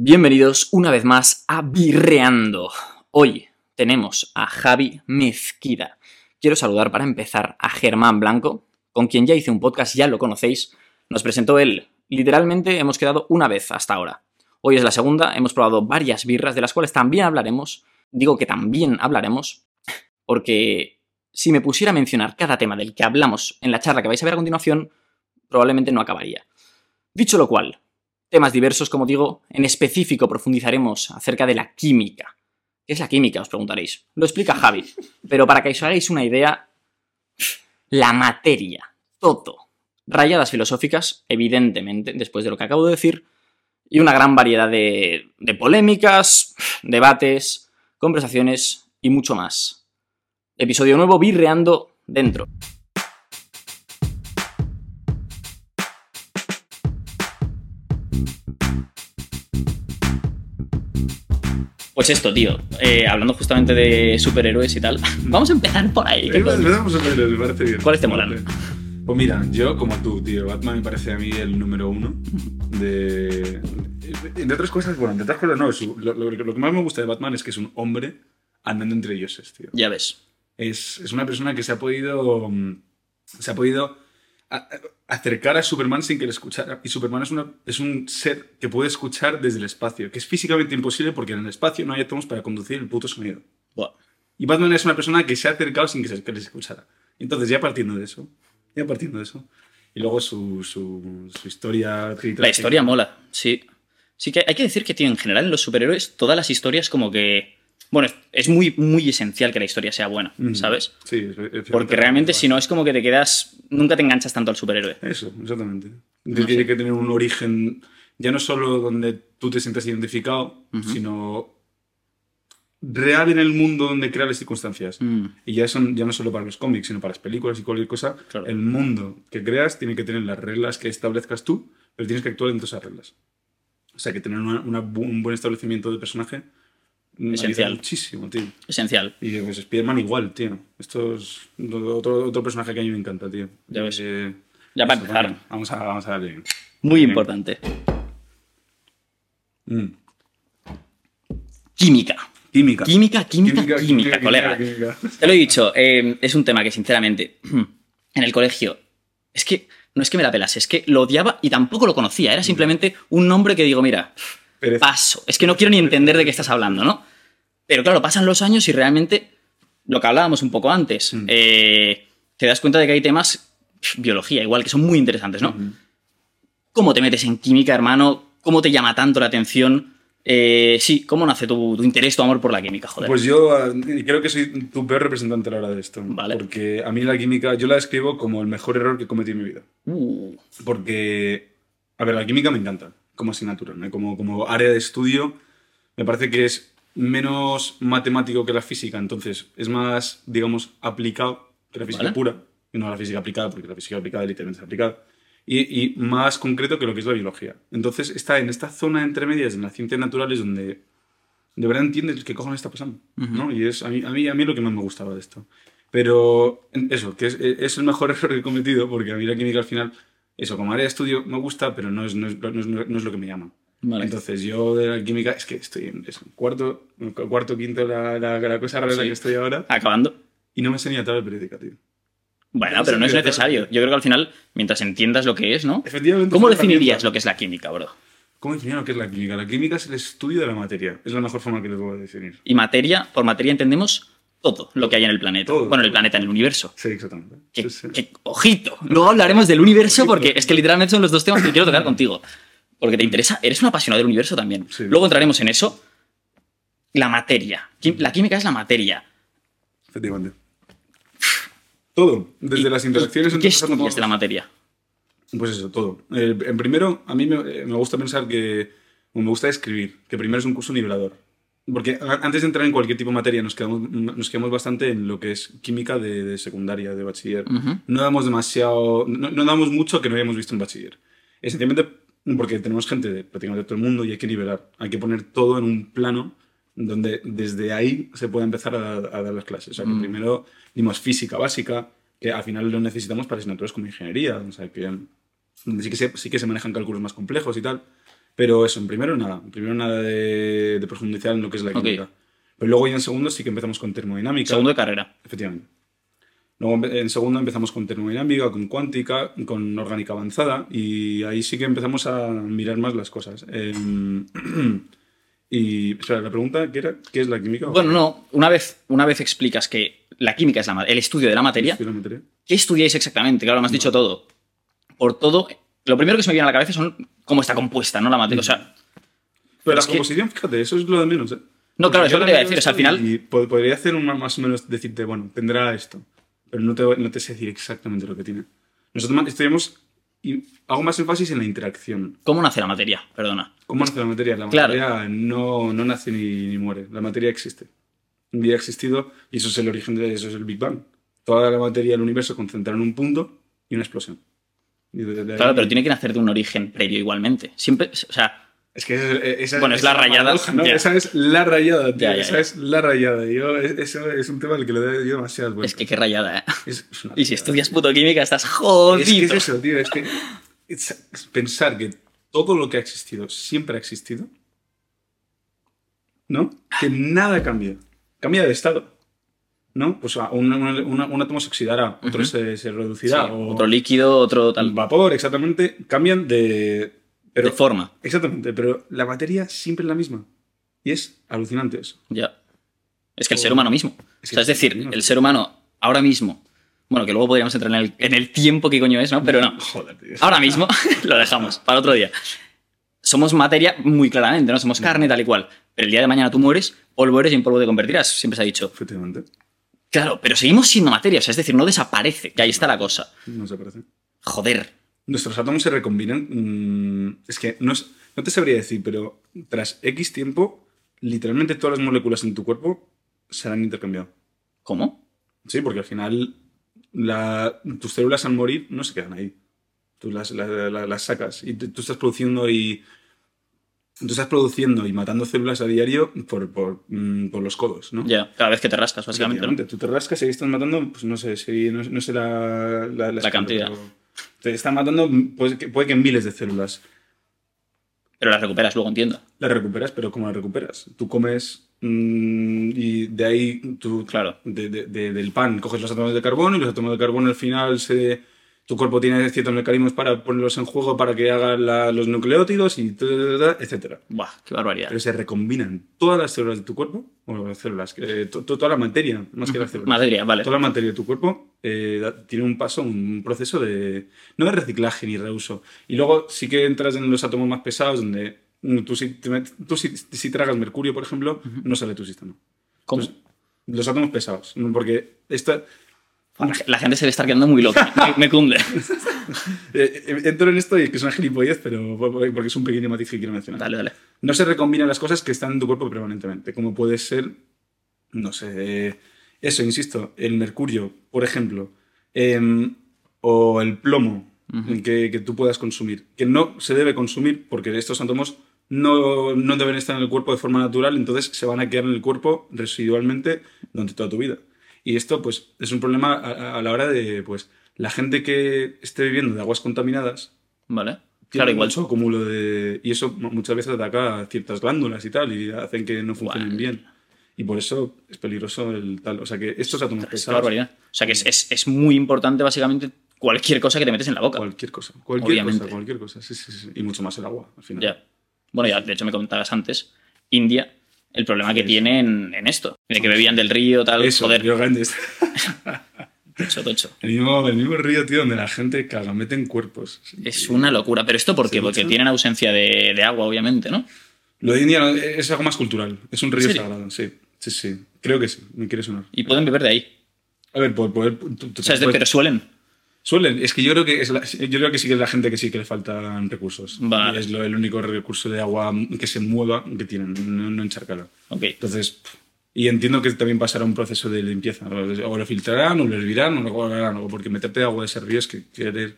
Bienvenidos una vez más a Birreando. Hoy tenemos a Javi Mezquida. Quiero saludar para empezar a Germán Blanco, con quien ya hice un podcast, ya lo conocéis. Nos presentó él. Literalmente hemos quedado una vez hasta ahora. Hoy es la segunda, hemos probado varias birras, de las cuales también hablaremos. Digo que también hablaremos, porque si me pusiera a mencionar cada tema del que hablamos en la charla que vais a ver a continuación, probablemente no acabaría. Dicho lo cual, temas diversos, como digo, en específico profundizaremos acerca de la química. ¿Qué es la química? Os preguntaréis. Lo explica Javi, pero para que os hagáis una idea, la materia, todo. Rayadas filosóficas, evidentemente, después de lo que acabo de decir, y una gran variedad de, de polémicas, debates, conversaciones y mucho más. Episodio nuevo, birreando dentro. Pues esto, tío, eh, hablando justamente de superhéroes y tal, vamos a empezar por ahí. ¿qué Eh, podemos- Empezamos a ver, me parece bien. ¿Cuáles te molan? Vale. Pues mira, yo como tú, tío, Batman me parece a mí el número uno de... De otras cosas, bueno, de otras cosas no, su- lo, lo- lo que más me gusta de Batman es que es un hombre andando entre dioses, tío. Ya ves. Es, es una persona que se ha podido... mm, Se ha podido a- acercar a Superman sin que le escuchara. Y Superman es, una, es un ser que puede escuchar desde el espacio, que es físicamente imposible porque en el espacio no hay átomos para conducir el puto sonido. Y Batman es una persona que se ha acercado sin que se que les escuchara. Entonces, ya partiendo de eso, ya partiendo de eso, y luego su, su, su historia... La historia mola, sí. Sí que hay que decir que, tío, en general en los superhéroes, todas las historias como que... Bueno, es- muy, muy esencial que la historia sea buena. ¿sabes? Sí, es- Porque realmente si no es como que te quedas... Nunca te enganchas tanto al superhéroe. Eso, exactamente. No Tiene sé. que tener un origen, ya no solo donde tú te sientas identificado, sino real en el mundo donde crea las circunstancias. Mm, Y ya, son, ya no solo para los cómics, sino para las películas y cualquier cosa. Claro. El mundo que creas tiene que tener las reglas que establezcas tú, pero tienes que actuar dentro de esas reglas. O sea, que tener una- una bu- un buen establecimiento de personaje Esencial. muchísimo, tío. esencial. Y pues Spider-Man igual, tío. Esto es otro, otro personaje que a mí me encanta, tío. Ya ves. Eh, Ya para empezar. bueno, vamos, a, vamos a darle. Muy Bien. importante. Mm. Química. Química. Química, química, química, colega. química. Te lo he dicho, eh, es un tema que sinceramente en el colegio es que no es que me la pelas, es que lo odiaba y tampoco lo conocía. Era simplemente un nombre que digo, mira, Pereza. paso. Es que no quiero ni entender de qué estás hablando, ¿no? Pero claro, pasan los años y realmente lo que hablábamos un poco antes, Mm. eh, te das cuenta de que hay temas, biología igual, que son muy interesantes, ¿no? Ujú. ¿Cómo te metes en química, hermano? ¿Cómo te llama tanto la atención? Eh, sí, ¿cómo nace tu, tu interés, tu amor por la química? Joder. Pues yo eh, creo que soy tu peor representante a la hora de esto. Vale. Porque a mí la química, yo la describo como el mejor error que cometí en mi vida. Uh, Porque, a ver, la química me encanta como asignatura, ¿no? como, como área de estudio. Me parece que es menos matemático que la física, entonces es más, digamos, aplicado que la física Vale. pura, y no la física aplicada, porque la física aplicada literalmente es aplicada, y, y más concreto que lo que es la biología. Entonces está en esta zona entre medias, en las ciencias naturales, donde de verdad entiendes qué cojones está pasando, ¿no? Y es a mí, a, mí, a mí lo que más me gustaba de esto. Pero eso, que es, es el mejor error que he cometido, porque a mí la química al final, eso, como área de estudio me gusta, pero no es, no es, no es, no es lo que me llama. vale. Entonces yo de la química, es que estoy en eso, cuarto, cuarto, quinto, la, la, la cosa rara en la que estoy ahora, Acabando. y no me sé ni la tabla periódica, tío. Bueno, No pero no es necesario. Yo creo que al final, mientras entiendas lo que es, ¿no? Efectivamente. ¿Cómo definirías lo que es la química, bro? ¿Cómo definir lo que es la química? La química es el estudio de la materia. Es la mejor forma que le puedo definir. Y materia, por materia entendemos todo lo que hay en el planeta. Todo, bueno, en el planeta, en el universo. Sí, exactamente. Que, Sí, sí. que- ojito. Luego hablaremos del universo porque es que literalmente son los dos temas que quiero tocar contigo. Porque te interesa, eres un apasionado del universo también. Sí. Luego entraremos en eso. La materia. La química es la materia. Efectivamente. Todo. Desde ¿Y- las interacciones entre ¿Qué estudias de la materia? Pues eso, todo. Eh, en primero, a mí me, eh, me gusta pensar que. me gusta escribir, que primero es un curso nivelador. Porque antes de entrar en cualquier tipo de materia, nos quedamos, nos quedamos bastante en lo que es química de, de secundaria, de bachiller. Ujú. No damos demasiado. No, no damos mucho que no hayamos visto en bachiller. Esencialmente porque tenemos gente de prácticamente todo el mundo y hay que nivelar. Hay que poner todo en un plano donde desde ahí se puede empezar a, a dar las clases. O sea, que Mm. primero dimos física básica, que al final lo necesitamos para asignaturas como ingeniería. O sea, que donde sí que se, sí que se manejan cálculos más complejos y tal. Pero eso, en primero nada. En primero nada de, de profundizar en lo que es la química. Pero luego ya en segundo sí que empezamos con termodinámica. Segundo de carrera. Efectivamente. Luego en segundo empezamos con termodinámica, con cuántica, con orgánica avanzada y ahí sí que empezamos a mirar más las cosas. Em, y, espera, la pregunta, ¿qué era? ¿Qué es la química? Bueno, no, una vez, una vez explicas que la química es la el estudio de la materia, ¿Qué es la materia? ¿qué estudiáis exactamente? Claro, me has dicho todo. Por todo, lo primero que se me viene a la cabeza son cómo está compuesta, ¿no? La materia. O sea, Pero la es que- composición, fíjate, eso es lo de menos. ¿eh? No, claro, Porque es lo que te iba a decir, o sea, al final- Y po- podría hacer un, más o menos decirte, bueno, tendrá esto. Pero no te, no te sé decir exactamente lo que tiene. Nosotros. Y hago más énfasis en la interacción. ¿cómo nace la materia? Perdona. ¿Cómo nace la materia? La Claro. materia no, no nace ni, ni muere. La materia existe. Un día ha existido y eso es el origen de eso, es el Big Bang. Toda la materia del universo concentrada en un punto y una explosión. Claro, pero tiene que nacer de un origen previo igualmente. Siempre, o sea, Es que esa, esa- Bueno, es esa la rayada, paradoja, ¿no? Esa es la rayada, tío. Ya, ya, esa ya. es la rayada. Yo, eso es un tema al que le doy yo demasiadas vueltas. es que qué rayada, ¿eh? Es- es Y si estudias puto química, estás Es jodido. que es eso, tío. Es que es- es pensar que todo lo que ha existido siempre ha existido, ¿no? Que nada cambia. Cambia de estado, ¿no? Pues un, un- un átomo se oxidará, otro se, se Sí, reducirá. o Otro líquido, otro tal. vapor, exactamente. Cambian de... Pero, de forma. exactamente, pero la materia siempre es la misma. Y es alucinante eso. Ya. Es que el ser humano mismo. Es o sea, es decir, el ser humano ahora mismo. Bueno, que luego podríamos entrar en el, en el tiempo que coño es, ¿no? Pero no. Joder, tío. Ahora mismo lo dejamos para otro día. Somos materia muy claramente, ¿no? Somos carne tal y cual. Pero el día de mañana tú mueres, polvo eres y en polvo te convertirás, siempre se ha dicho. Efectivamente. Claro, pero seguimos siendo materia, o sea, es decir, no desaparece, que ahí está la cosa. No se parece. Joder. Nuestros átomos se recombinan. mm, es que no, es- no te sabría decir, pero tras X tiempo, literalmente todas las moléculas en tu cuerpo se han intercambiado. ¿Cómo? Sí, porque al final la- tus células al morir no se quedan ahí. Tú las, la- la- las sacas y tú estás produciendo y. Tú estás produciendo y matando células a diario por, por, mm, por los codos, ¿no? Ya, cada vez que te rascas, básicamente, ¿no? Tú te rascas y ahí estás matando, pues no sé, si, no, no sé la, la, La cantidad. Te están matando, puede que, puede que miles de células. Pero las recuperas luego, entiendo. La recuperas, pero ¿cómo la recuperas? Tú comes mm, y de ahí, tú, Claro. de- de- de- del pan, coges los átomos de carbono y los átomos de carbono al final se, tu cuerpo tiene ciertos mecanismos para ponerlos en juego para que hagan la- los nucleótidos y etcétera. Buah, qué barbaridad. Pero se recombinan todas las células de tu cuerpo, o las células, to- to- toda la materia, más que las células. Materia, vale. Toda la materia de tu cuerpo eh, tiene un paso, un proceso de. no de reciclaje ni reuso. Y luego sí que entras en los átomos más pesados, donde tú, si, te tú si, si tragas mercurio, por ejemplo, no sale tu sistema. ¿Cómo? Entonces, los átomos pesados. Porque esta, La, la gente se le está quedando muy loca. Me, me cunde. eh, eh, entro en esto y que es una gilipollez, pero porque es un pequeño matiz que quiero mencionar. Dale, dale. no se recombinan las cosas que están en tu cuerpo permanentemente, como puede ser, no sé, eso, insisto, el mercurio, por ejemplo, em, o el plomo que tú puedas consumir, que no se debe consumir porque estos átomos no, no deben estar en el cuerpo de forma natural, entonces se van a quedar en el cuerpo residualmente durante toda tu vida. Y esto, pues, es un problema a, a la hora de, pues, la gente que esté viviendo de aguas contaminadas, Vale. tiene Claro, igual. mucho acúmulo de... Y eso mu- muchas veces ataca a ciertas glándulas y tal, y hacen que no funcionen Guau. bien. Y por eso es peligroso el tal. O sea que estos átomos Es pesados, barbaridad. O sea que es, es- es muy importante, básicamente, cualquier cosa que te metes en la boca. cualquier cosa. Cualquier Obviamente. cosa, cualquier cosa. Sí, sí, sí. Y mucho más el agua, al final. Ya. Bueno, ya, de hecho me comentabas antes, India, el problema que Sí. tiene en, esto, de que bebían del río, tal, Eso, joder, Río Ganges. tocho, tocho. El mismo, el mismo río, tío, donde la gente caga, meten cuerpos. Es una locura. Pero esto por qué? ¿Se Porque tienen ausencia de, de agua, obviamente, ¿no? Lo de India es algo más cultural. Es un río sagrado, sí. Sí, sí. Creo que sí. Me quiere sonar. Y pueden beber de ahí. A ver, por poder... O sea, pero suelen. Suelen, es que yo creo que es la- yo creo que sí que es la gente que sí que le faltan recursos. Vale. Y es lo, el único recurso de agua que se mueva que tienen, no, no encharcada. Ok. Entonces, y entiendo que también pasará un proceso de limpieza. O lo filtrarán, o lo hervirán, o lo harán algo, porque meterte agua de ese río es que querer,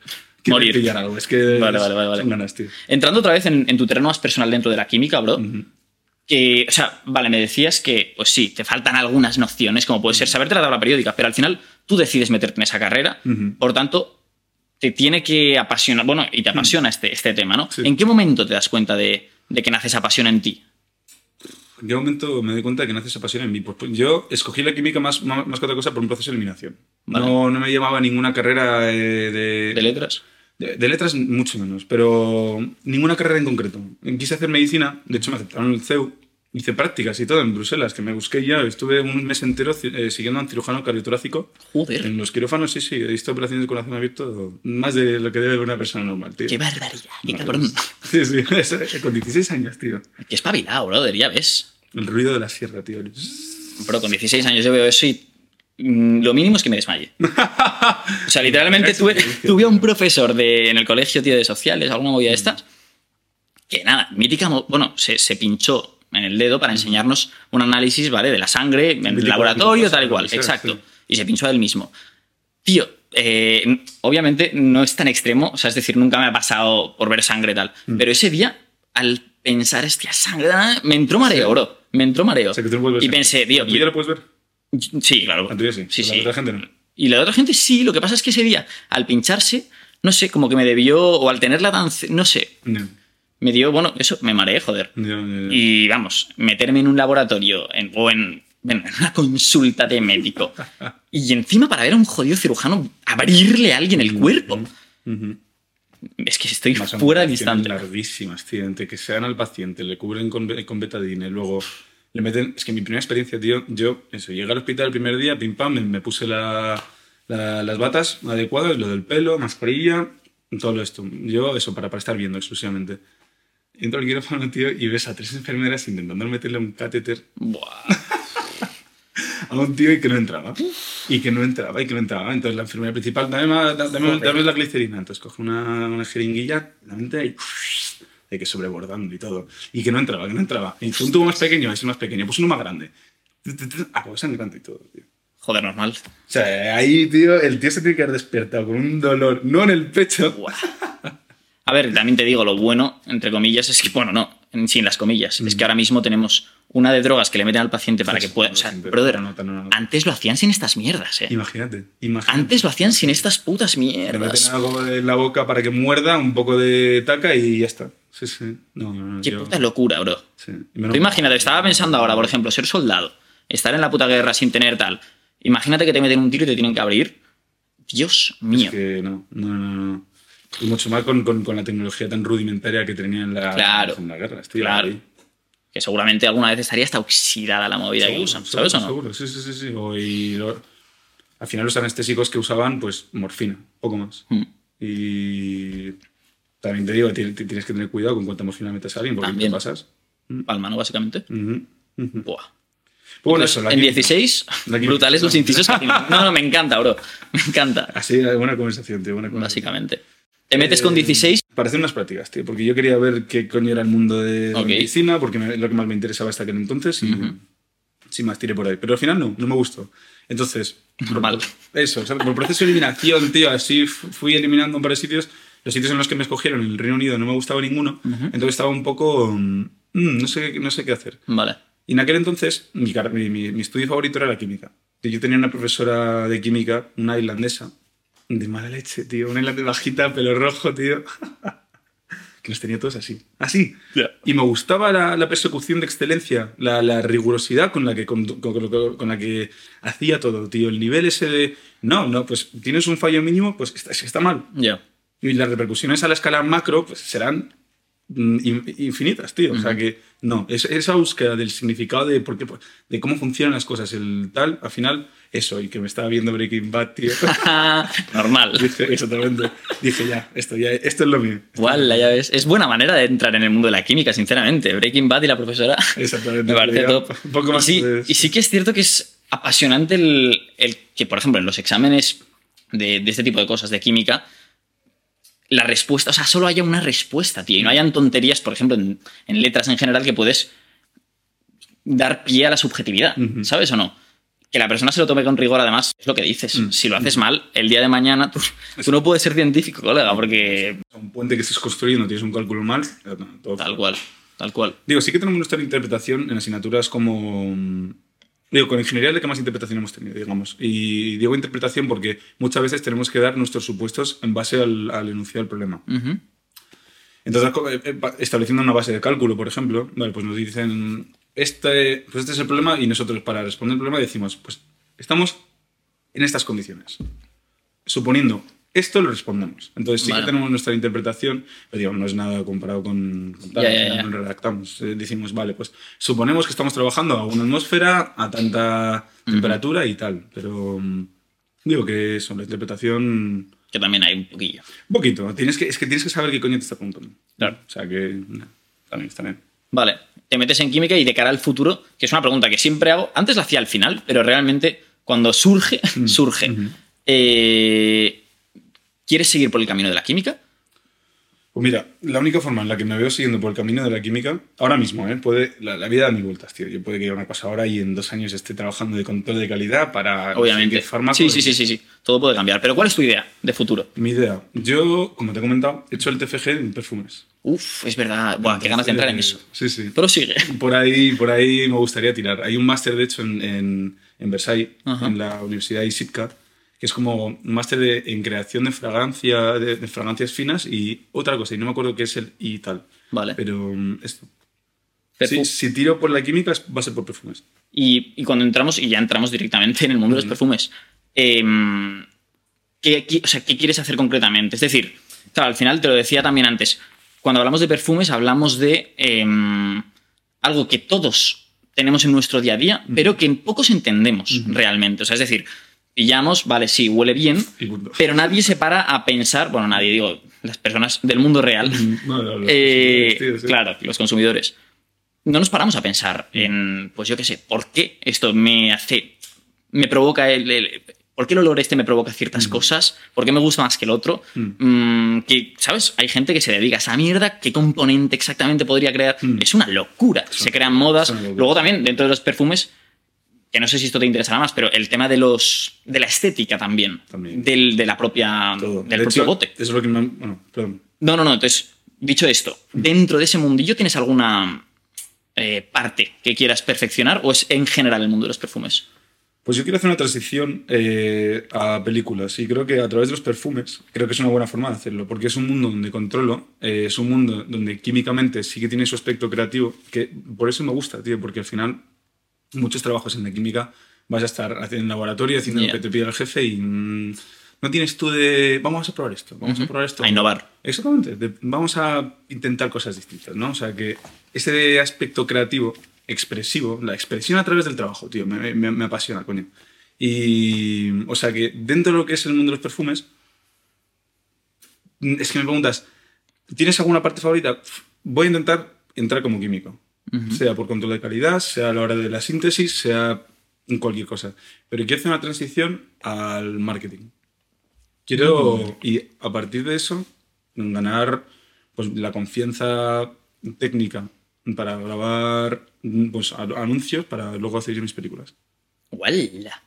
Morir. pillar algo. Es que Vale, es- vale, vale, vale. son ganas, tío. Entrando otra vez en, en tu terreno más personal dentro de la química, bro, Ujú. Que, o sea, vale, me decías que, pues sí, te faltan algunas nociones, como puede ser saberte la tabla periódica, pero al final tú decides meterte en esa carrera, por tanto, te tiene que apasionar, bueno, y te apasiona este, este tema, ¿no? Sí. ¿En qué momento te das cuenta de, de que nace esa pasión en ti? ¿En qué momento me doy cuenta de que nace esa pasión en mí? Pues, pues, yo escogí la química más, más, más que otra cosa por un proceso de eliminación. Vale. No, no me llevaba a ninguna carrera eh, de, ¿De letras? De, de letras, mucho menos, pero ninguna carrera en concreto. Quise hacer medicina, de hecho me aceptaron el CEU, hice prácticas y todo en Bruselas, que me busqué ya, estuve un mes entero eh, siguiendo a un cirujano cardiotorácico. Joder, En los quirófanos, sí, sí, he visto operaciones de corazón abierto más de lo que debe ver una persona normal, tío. qué barbaridad, qué cabrón. Sí, sí, con 16 años, tío. Qué espabilado, brother, ya ves. El ruido de la sierra, tío. Pero con 16 años yo veo eso y lo mínimo es que me desmaye. O sea, literalmente tuve, tuve a un profesor de, en el colegio, tío, de sociales, alguna movida de estas, que nada, mítica, bueno, se, se pinchó en el dedo para enseñarnos un análisis, ¿vale? De la sangre en el laboratorio, tal y cual, exacto. sí. Y se pinchó a él mismo. Tío, eh, obviamente no es tan extremo, o sea, es decir, nunca me ha pasado por ver sangre tal, Mm. pero ese día, al pensar, hostia, sangre, me entró mareo, bro, me entró mareo. O sea, que tú no y pensé, tío, ¿Tú ya lo puedes ver? Sí, claro. La tuya sí, Sí, la otra gente no. Y la otra gente sí, lo que pasa es que ese día, al pincharse, no sé, como que me debió, o al tenerla tan, ce- no sé, No. me dio, bueno, eso, me mareé, joder. Y vamos, meterme en un laboratorio en- o en, una consulta de médico. Y encima para ver a un jodido cirujano abrirle a alguien el cuerpo. Es que estoy Más fuera de instante. larguísimas, tío. Entre que sean al paciente, le cubren con, con betadine, luego le meten... Es que mi primera experiencia, tío, yo, eso, llegué al hospital el primer día, pim pam, me, me puse la- la- las batas adecuadas, lo del pelo, mascarilla, todo esto. Yo, eso, para, para estar viendo exclusivamente. Entro al quirófano, tío, y ves a tres enfermeras intentando meterle un catéter Buah. a un tío y que no entraba. Y que no entraba, y que no entraba. Entonces la enfermera principal, dame, más- dame, dame la glicerina. Entonces coge una, una jeringuilla, la mete y de que sobrebordando y todo. Y que no entraba, que no entraba. Y un tubo más pequeño, es más pequeño. Pues uno más grande. Acabó sangrando y todo, tío. Joder, normal. O sea, ahí, tío, el tío se tiene que haber despertado con un dolor, no en el pecho. Buah. A ver, también te digo, lo bueno, entre comillas, es que, bueno, no, sin las comillas, es que ahora mismo tenemos una de drogas que le meten al paciente para Sí, que pueda. O sea, brother, no no antes lo hacían sin estas mierdas, eh. Imagínate, imagínate. Antes lo hacían sin estas putas Le meten mierdas. algo en la boca para que muerda, un poco de taca y ya está. Sí, sí. Qué yo- puta locura, bro. sí. Tú imagínate, estaba pensando ahora, por ejemplo, ser soldado, estar en la puta guerra sin tener tal. Imagínate que te meten un tiro y te tienen que abrir. Dios mío. Es que no, no, no, no. Y mucho más con, con, con la tecnología tan rudimentaria que tenían en la, Claro, en la guerra. Estoy claro. ahí. Que seguramente alguna vez estaría hasta oxidada la movida que usan, seguro, ¿sabes o no? Seguro, sí, sí, sí. sí. O- y lo- al final los anestésicos que usaban, pues morfina, poco más. Mm. Y también te digo, ti- ti- tienes que tener cuidado con cuánta morfina metes a alguien, porque También. te pasas. Palma, ¿no? Básicamente. Ujú, ujú. Buah. Pues bueno, eso, la en química. 16, La química. brutales los incisos que. No, no, me encanta, bro. Me encanta, Así, buena conversación, tío, buena conversación. básicamente. Te metes con 16, Para hacer unas prácticas, tío, porque yo quería ver qué coño era el mundo de la Ok. medicina, porque me- lo que más me interesaba hasta aquel entonces, y sin más tiré por ahí. Pero al final no, no me gustó. Entonces, Normal. eso, ¿sabes? por proceso de eliminación, tío, así fu- fui eliminando un par de sitios. Los sitios en los que me escogieron en el Reino Unido no me gustaba ninguno, entonces estaba un poco. mm, no, sé, no sé qué hacer. vale. Y en aquel entonces, mi, mi, mi- estudio favorito era la química. Yo tenía una profesora de química, una irlandesa, de mala leche, tío. Una irlandesa bajita, pelo rojo, tío. que nos tenía todos así. Así. Y me gustaba la, la persecución de excelencia, la, la rigurosidad con la, que, con, con- la que hacía todo, tío. El nivel ese de... No, no, pues tienes un fallo mínimo, pues está, está mal. Ya. Y las repercusiones a la escala macro pues serán infinitas, tío. O sea que no, es, esa búsqueda del significado de, por qué, de cómo funcionan las cosas, el tal, al final, eso, y que me estaba viendo Breaking Bad, tío. Normal. dije, exactamente. Dije ya, esto, ya, esto es lo mío. Igual, ya ves. Es buena manera de entrar en el mundo de la química, sinceramente. Breaking Bad y la profesora. Exactamente. Me parece top. Un poco más y, sí, de- y sí que es cierto que es apasionante el, el que, por ejemplo, en los exámenes de, de este tipo de cosas, de química, la respuesta, o sea, solo haya una respuesta, tío, y no hayan tonterías, por ejemplo, en, en letras en general, que puedes dar pie a la subjetividad. ¿sabes o no? Que la persona se lo tome con rigor, además, es lo que dices. Mm. Si lo haces mal, el día de mañana, tú, tú no puedes ser científico, colega, porque Un puente que estés construyendo, tienes un cálculo mal. todo tal cual, tal cual. Digo, sí que tenemos nuestra interpretación en asignaturas como, mm, Digo, con ingeniería es la que más interpretación hemos tenido, digamos. Y digo interpretación porque muchas veces tenemos que dar nuestros supuestos en base al, al enunciado del problema. Entonces, eh, eh, estableciendo una base de cálculo, por ejemplo, vale, pues nos dicen, este, pues este es el problema y nosotros para responder el problema decimos, pues estamos en estas condiciones. Suponiendo esto, lo respondemos. Entonces sí Vale. que tenemos nuestra interpretación, pero digamos, no es nada comparado con, con tal, Ya, ya, ya. no redactamos. Eh, decimos, vale, pues suponemos que estamos trabajando a una atmósfera, a tanta temperatura y tal, pero mm, digo que eso, la interpretación... Que también hay un poquillo. Un poquito. Tienes que, es que tienes que saber qué coño te está preguntando. Claro. O sea que. no, también está bien. Vale, te metes en química y de cara al futuro, que es una pregunta que siempre hago, antes la hacía al final, pero realmente cuando surge, surge. Eh, ¿Quieres seguir por el camino de la química? Pues mira, la única forma en la que me veo siguiendo por el camino de la química, ahora mismo, ¿eh? puede, la, la vida da mil vueltas, tío. Yo puede que haya una cosa ahora y en dos años esté trabajando de control de calidad para. Obviamente. Sí, sí, sí, sí, sí. Todo puede cambiar. Pero ¿cuál es tu idea de futuro? Mi idea. Yo, como te he comentado, he hecho el TFG en perfumes. Uf, es verdad. Buah, qué ganas de entrar en eso. Sí, sí. Pero sigue. Por ahí, por ahí me gustaría tirar. Hay un máster, de hecho, en, en, en Versailles, Ajá. en la Universidad ISITCA, que es como un máster de- en creación de fragancia, de, de fragancias finas y otra cosa, y no me acuerdo qué es el y tal. Vale. Pero mm, esto. Perfu- Si, si tiro por la química, va a ser por perfumes. Y, y cuando entramos, y ya entramos directamente en el mundo de los perfumes, em, ¿qué, qué- o sea, ¿qué quieres hacer concretamente? Es decir, claro, al final te lo decía también antes, cuando hablamos de perfumes hablamos de em, algo que todos tenemos en nuestro día a día, pero que pocos entendemos realmente. O sea, es decir, pillamos, vale, sí, huele bien, pero nadie se para a pensar, bueno, nadie, digo, las personas del mundo real, No, no, los eh, sí. Claro, los consumidores. No nos paramos a pensar en, pues yo qué sé, ¿por qué esto me hace, me provoca el, el- ¿por qué el olor este me provoca ciertas cosas? ¿Por qué me gusta más que el otro? Mm, que, ¿sabes? Hay gente que se dedica a esa mierda, ¿qué componente exactamente podría crear? Es una locura. Se crean modas. Luego también, dentro de los perfumes, que no sé si esto te interesará más, pero el tema de los de la estética también, También. Del, de la propia, Todo. del De propio hecho, bote. Eso es lo que me. Bueno, perdón. No, no, no. Entonces, dicho esto, dentro de ese mundillo tienes alguna eh, parte que quieras perfeccionar o es en general el mundo de los perfumes? Pues yo quiero hacer una transición eh, a películas y creo que a través de los perfumes creo que es una buena forma de hacerlo porque es un mundo donde controlo, eh, es un mundo donde químicamente sí que tiene su aspecto creativo, que por eso me gusta, tío, porque al final muchos trabajos en la química vas a estar haciendo en laboratorio, haciendo Yeah. lo que te pide el jefe y mm, no tienes tú de vamos a probar esto, vamos a probar esto. A innovar. Exactamente, de- vamos a intentar cosas distintas, ¿no? O sea que ese aspecto creativo, expresivo, la expresión a través del trabajo, tío, me, me- me apasiona, coño. Y, o sea que dentro de lo que es el mundo de los perfumes, es que me preguntas, ¿tienes alguna parte favorita? Voy a intentar entrar como químico, sea por control de calidad, sea a la hora de la síntesis, sea en cualquier cosa. Pero quiero hacer una transición al marketing. Quiero, y a partir de eso, ganar pues, la confianza técnica para grabar pues, anuncios para luego hacer mis películas. ¡Wala!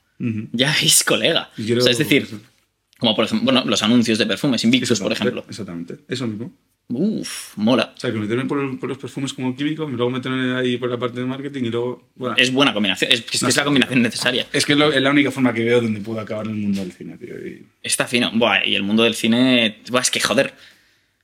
Ya veis, colega. Y quiero- O sea, es decir, como por ejemplo, bueno, los anuncios de perfumes, Invictus, por ejemplo. Exactamente, eso mismo. Uf, mola. O sea, que meterme por, por los perfumes como químico y luego meterme ahí por la parte de marketing y luego... bueno, Es buena combinación, es, es que es la combinación necesaria. es que es, lo- es la única forma que veo donde puedo acabar el mundo del cine, tío. y- Está fino. Buah, y el mundo del cine. Buah, es que joder.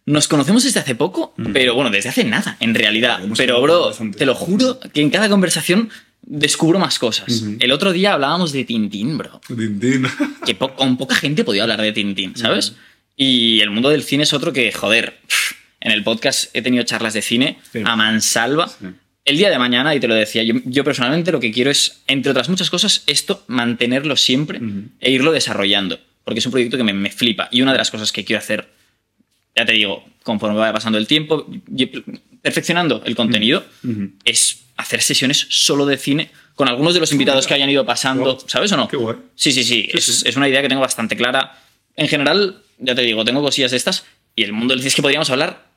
Nos conocemos desde hace poco, pero bueno, desde hace nada, en realidad. Pero, bro, bastante. te lo juro que en cada conversación descubro más cosas. El otro día hablábamos de Tintín, bro. Tintín. Que po- con poca gente podía hablar de Tintín, ¿sabes? Y el mundo del cine es otro que, joder, pff, en el podcast he tenido charlas de cine Sí. a mansalva. Sí. El día de mañana, y te lo decía, yo, yo personalmente lo que quiero es, entre otras muchas cosas, esto mantenerlo siempre Ujú. e irlo desarrollando. Porque es un proyecto que me, me flipa. Y una de las cosas que quiero hacer, ya te digo, conforme vaya pasando el tiempo, perfeccionando el contenido, Ujú. es hacer sesiones solo de cine con algunos de los invitados que hayan ido pasando, Wow. ¿sabes o no? Qué guay. Sí, sí, sí, es, sí. es una idea que tengo bastante clara. En general, ya te digo, tengo cosillas de estas y el mundo del cine es que podríamos hablar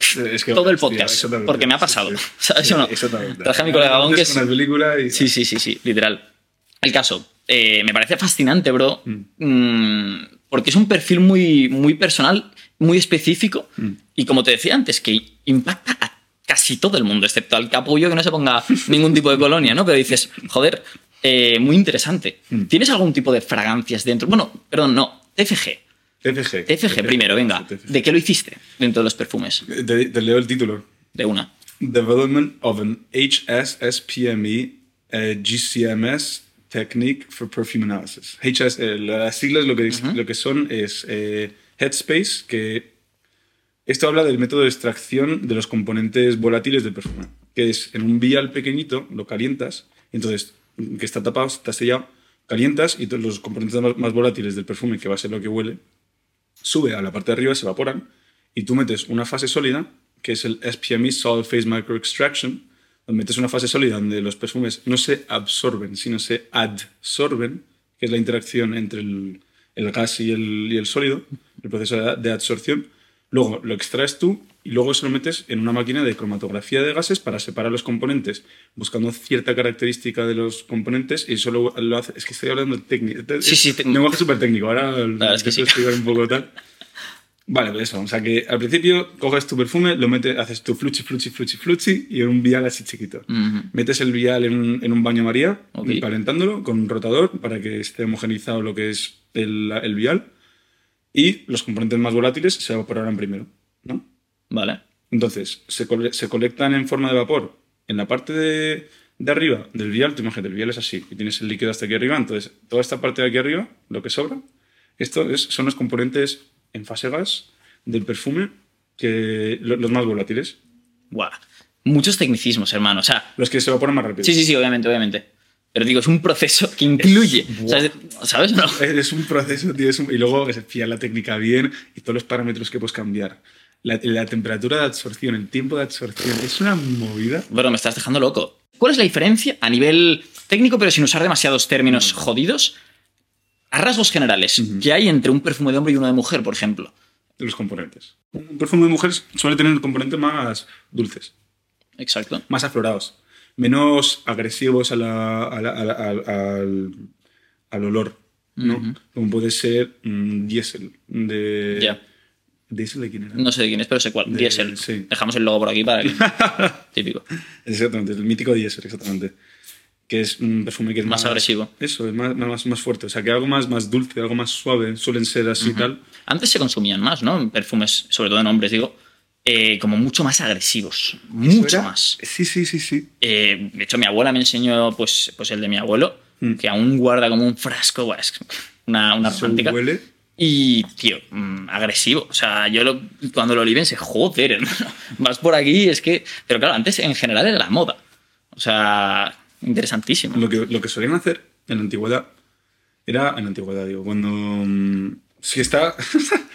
Es que- todo el podcast, porque me ha pasado, sí. ¿sabes Sí, o no? Exactamente. Traje a mi colega Gon, que es- la película y... Sí, sí, sí, sí, literal. El caso, eh, me parece fascinante, bro, mm, porque es un perfil muy, muy personal, muy específico, Mm. y como te decía antes, que impacta a casi todo el mundo, excepto al capullo que no se ponga ningún tipo de colonia, ¿no? Pero dices, joder, Eh, muy interesante. Mm. ¿Tienes algún tipo de fragancias dentro? Bueno, perdón, no. TFG. TFG. TFG primero, venga. ¿De qué lo hiciste dentro de los perfumes? Te, leo el título. De una. Development of an HSSPME uh, GCMS Technique for Perfume Analysis. HS, eh, las siglas lo que, lo que son es eh, Headspace, que esto habla del método de extracción de los componentes volátiles del perfume, que es en un vial pequeñito, lo calientas, entonces, que está tapado, está sellado, calientas y todos los componentes más, más volátiles del perfume, que va a ser lo que huele, sube a la parte de arriba, se evaporan, y tú metes una fase sólida, que es el SPME, Solid Phase Micro Extraction, donde metes una fase sólida donde los perfumes no se absorben, sino se adsorben, que es la interacción entre el, el gas y el, y el sólido, el proceso de, de absorción. Luego lo extraes tú y luego eso lo metes en una máquina de cromatografía de gases para separar los componentes, buscando cierta característica de los componentes y eso lo, lo hace. Es que estoy hablando técnico. Sí, sí, te- lenguaje súper técnico. Ahora verdad es que sí. explicar un poco tal. Vale, pues eso. O sea que al principio coges tu perfume, lo metes, haces tu fluchi, fluchi, fluchi, fluchi y en un vial así chiquito. Ujú. Metes el vial en un, en un baño María, Ok. calentándolo con un rotador para que esté homogeneizado lo que es el, el vial y los componentes más volátiles se evaporarán primero. Vale. Entonces, se, cole- se colectan en forma de vapor en la parte de, de arriba del vial. Tú imagínate, el vial es así y tienes el líquido hasta aquí arriba. Entonces, toda esta parte de aquí arriba, lo que sobra, esto es, son los componentes en fase gas del perfume, que, lo- los más volátiles, Buah. Muchos tecnicismos, hermano. O sea, los que se evaporan más rápido. sí, sí, sí, obviamente, obviamente. Pero digo, es un proceso que incluye. o sea, es- ¿Sabes? No. Es un proceso, tío. es un- y luego se fía la técnica bien y todos los parámetros que puedes cambiar. La, la temperatura de absorción, el tiempo de absorción, es una movida. Bueno, me estás dejando loco. ¿Cuál es la diferencia a nivel técnico, pero sin usar demasiados términos jodidos? A rasgos generales, ¿qué hay entre un perfume de hombre y uno de mujer, por ejemplo? los componentes. Un perfume de mujer suele tener componentes más dulces, Exacto. más aflorados, menos agresivos a la- a la- a al, al- olor, ¿no? Como puede ser mm, diésel de... Ya. ¿Diésel de quién era? No sé de quién es, pero sé cuál. De- Diesel. sí. Dejamos el logo por aquí para que... Típico. Exactamente, el mítico diésel, exactamente. Que es un perfume que es Más más, agresivo. Eso, es más, más, más fuerte. O sea, que algo más, más dulce, algo más suave, suelen ser así y tal. Antes se consumían más, ¿no? Perfumes, sobre todo en hombres, digo, eh, como mucho más agresivos. Mucho ¿Era? más. Sí, sí, sí, sí. Eh, de hecho, mi abuela me enseñó pues, pues el de mi abuelo, Mm. que aún guarda como un frasco, es una, una romántica. huele. Y, tío, mm, agresivo. O sea, yo lo- cuando lo olí pensé, joder, hermano, vas por aquí, es que... Pero claro, antes en general era la moda. O sea, interesantísimo. Lo que, lo que solían hacer en la antigüedad era, en la antigüedad, digo, cuando... mm, Si está...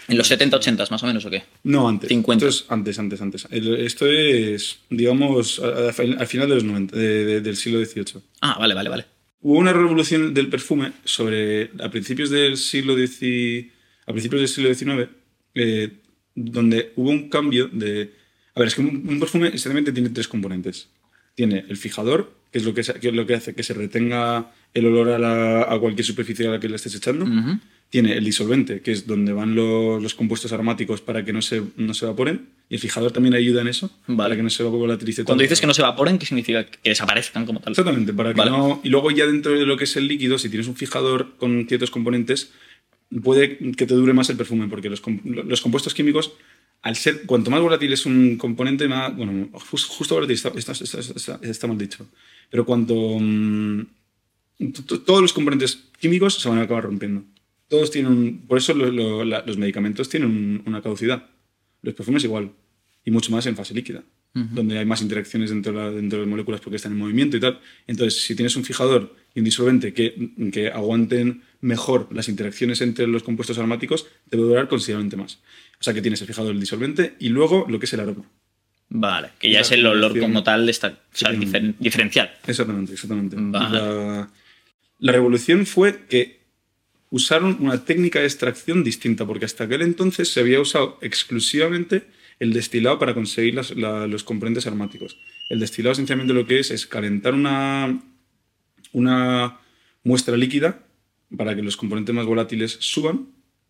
En los 70, 80 más o menos, ¿o qué? no, antes. 50. Esto es antes, antes, antes. Esto es, digamos, al final de los 90, de- de- del siglo XVIII. Ah, vale, vale, vale. Hubo una revolución del perfume sobre a principios del siglo X, a principios del siglo XIX, eh, donde hubo un cambio de. A ver, es que un, un perfume esencialmente tiene tres componentes. Tiene el fijador, que es lo que, se- que es lo que hace que se retenga el olor a, la- a cualquier superficie a la que le estés echando. Ujú. Tiene el disolvente, que es donde van los, los compuestos aromáticos para que no se, no se evaporen. Y el fijador también ayuda en eso, Vale. para que no se volatilice Cuando dices que no se evaporen, ¿qué significa? Que desaparezcan como tal. Exactamente, para que Vale. no. Y luego ya dentro de lo que es el líquido, si tienes un fijador con ciertos componentes, puede que te dure más el perfume, porque los, los compuestos químicos, al ser. Cuanto más volátil es un componente, más. Bueno, jus- justo volátil está, está, está- está- está mal dicho. Pero cuanto. mm, todos los componentes químicos se van a acabar rompiendo. Todos tienen un- Por eso lo- lo- la- los medicamentos tienen un- una caducidad. Los perfumes igual. Y mucho más en fase líquida, donde hay más interacciones dentro de, la- dentro de las moléculas porque están en movimiento y tal. Entonces, si tienes un fijador y un disolvente que, que aguanten mejor las interacciones entre los compuestos aromáticos, a durar considerablemente más. O sea que tienes el fijador, el disolvente y luego lo que es el aroma. Vale, que ya La es el olor como tal, de esta, o sea, Sí. diferen- diferencial. Exactamente, exactamente. Vale. La, la revolución fue que usaron una técnica de extracción distinta, porque hasta aquel entonces se había usado exclusivamente el destilado para conseguir las- la- los componentes aromáticos. El destilado esencialmente lo que es es calentar una, una muestra líquida para que los componentes más volátiles suban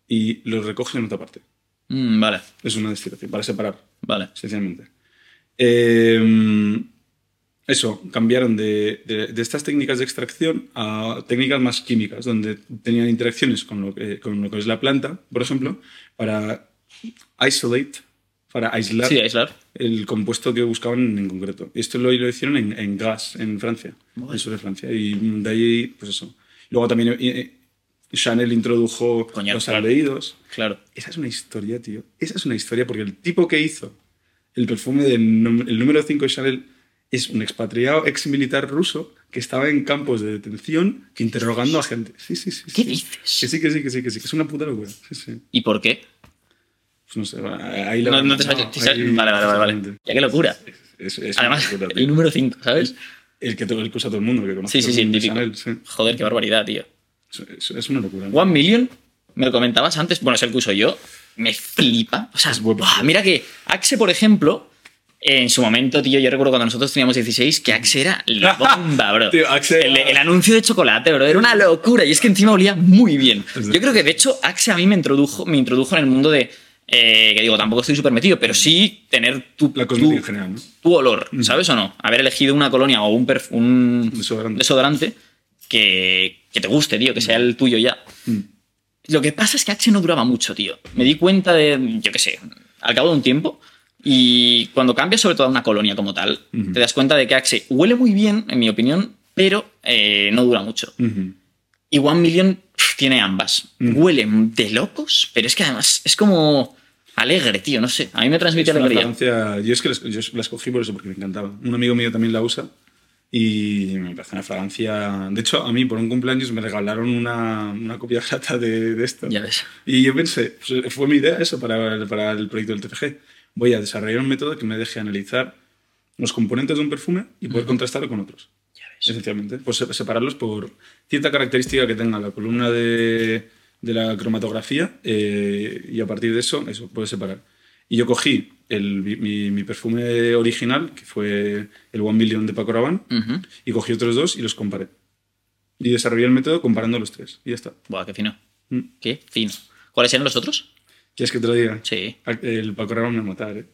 y los recogen en otra parte. Mm, vale, Es una destilación, para separar vale. esencialmente. Eh, eso, cambiaron de, de- de estas técnicas de extracción a técnicas más químicas, donde tenían interacciones con lo que, con lo que es la planta, por ejemplo, para isolate, para aislar Sí, aislar. El compuesto que buscaban en concreto. Esto lo, lo hicieron en, en gas, en Francia, en el sur de Francia. Y de ahí, pues eso. Luego también eh, eh, Chanel introdujo Coñac, los claro. aldehídos. Claro. Esa es una historia, tío. Esa es una historia porque el tipo que hizo el perfume del el número 5 de Chanel es un expatriado ex militar ruso que estaba en campos de detención que interrogando a gente. Sí, sí, sí. ¿Qué sí. dices? Que sí, que sí, que sí, que sí. Que es una puta locura. Sí, sí. ¿Y por qué? Pues no sé, ahí la No, no te sabes- no, ahí- Vale, vale, vale, vale. Ya qué locura. Es, es Además, locura, el número 5, ¿sabes? El que, todo- el que usa todo el mundo, que conoce Sí, sí, sí. Chanel, sí. Joder, qué barbaridad, tío. Es, una locura. ¿no? One Million, me lo comentabas antes, bueno, es el que uso yo, me flipa. O sea, Es buen buah, mira que Axe, por ejemplo, en su momento, tío, yo recuerdo cuando nosotros teníamos 16, que Axe era la bomba, bro. Tío, Axe el, anuncio de chocolate, bro, era una locura. Y es que encima olía muy bien. Yo creo que, de hecho, Axe a mí me introdujo, me introdujo en el mundo de... eh, que digo, tampoco estoy súper metido, pero sí tener tu, La tu- en general, ¿no? tu olor, ¿sabes o no? Haber elegido una colonia o un, un Desodorante. desodorante que, que te guste, tío, que sea el tuyo ya. Mm. Lo que pasa es que Axe no duraba mucho, tío. Me di cuenta de, yo qué sé, al cabo de un tiempo. Y cuando cambias sobre todo a una colonia como tal, te das cuenta de que Axe huele muy bien, en mi opinión, pero eh, no dura mucho. Ujú. Y One Million tiene ambas. Mm. Huelen de locos, pero es que además es como alegre, tío, no sé. A mí me transmite Es alegría. fragancia. Yo es que la escogí por eso, porque me encantaba. Un amigo mío también la usa y me parece una fragancia. De hecho, a mí por un cumpleaños me regalaron una, una copia grata de, de esto. Ya ves. Y yo pensé, pues, fue mi idea eso para, para el proyecto del TFG. Voy a desarrollar un método que me deje analizar los componentes de un perfume y poder contrastarlo con otros. Ya ves. Esencialmente. Pues se- separarlos por cierta característica que tenga la columna de, de la cromatografía eh, y a partir de eso, eso, puedes separar. Y yo cogí el, mi, mi perfume original, que fue el One Million de Paco Rabanne, Ujú. y cogí otros dos y los comparé. Y desarrollé el método comparando los tres. Y ya está. Buah, qué fino. Mm. Qué fino. ¿Cuáles eran los otros? ¿Quieres que te lo diga? Sí. El Paco Rabanne me va a matar, ¿eh?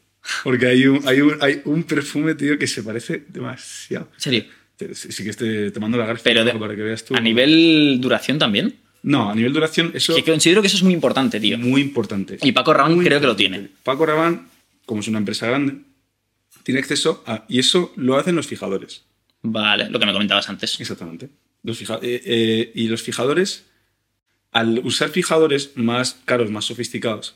Porque hay un, hay, un, hay un perfume, tío, que se parece demasiado. ¿En serio? Sí, que te, te mando la gráfica Pero de- para que veas tú. A nivel duración también. No, a nivel duración, eso Que considero que eso es muy importante, tío. muy importante. Y Paco Rabanne creo que lo tiene. Paco Rabanne, como es una empresa grande, tiene acceso a... Y eso lo hacen los fijadores. Vale, lo que me comentabas antes. Exactamente. Los fija- eh, eh, y los fijadores, al usar fijadores más caros, más sofisticados,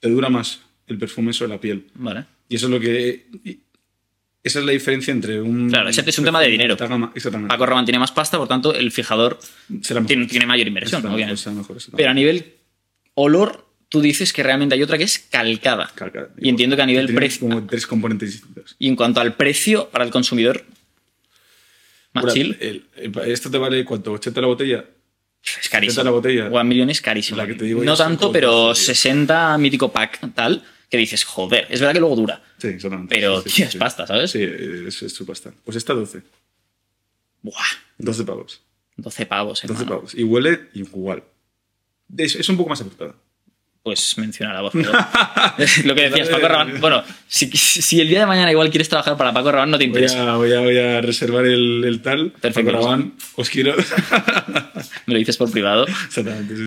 te dura más el perfume sobre la piel. Vale. Y eso es lo que... y esa es la diferencia entre un... Claro, ese es un tema de dinero. gama- Exactamente. Paco tiene más pasta, por tanto, el fijador Será tiene, tiene mayor inversión, Será mejor, obviamente. será mejor, será Pero a nivel olor, tú dices que realmente hay otra que es calcada. Calca- Y entiendo que a nivel precio. como tres componentes distintos. Y en cuanto al precio para el consumidor, más chill, el- el- esto te vale cuánto, 80 la botella. es carísimo. la botella. One Million es carísimo. La que te digo yo no tanto, pero dos, tío. 60 mítico pack tal, que dices, joder, es verdad que luego dura. Sí, exactamente. Pero, Sí, sí, tío, es sí. pasta, ¿sabes? Sí, es, es su pasta. Pues está 12. Buah, 12 pavos. 12 pavos, 12 hermano. pavos. Y huele igual. Es, es un poco más apretada. Pues mencionala, por favor. Lo que decías, Paco Rabanne. Bueno, si, si el día de mañana igual quieres trabajar para Paco Rabanne, no te Voy interesa. a, voy a, voy a reservar el, el tal. Perfecto. Paco Rabanne, os quiero. Me lo dices por privado. Exactamente.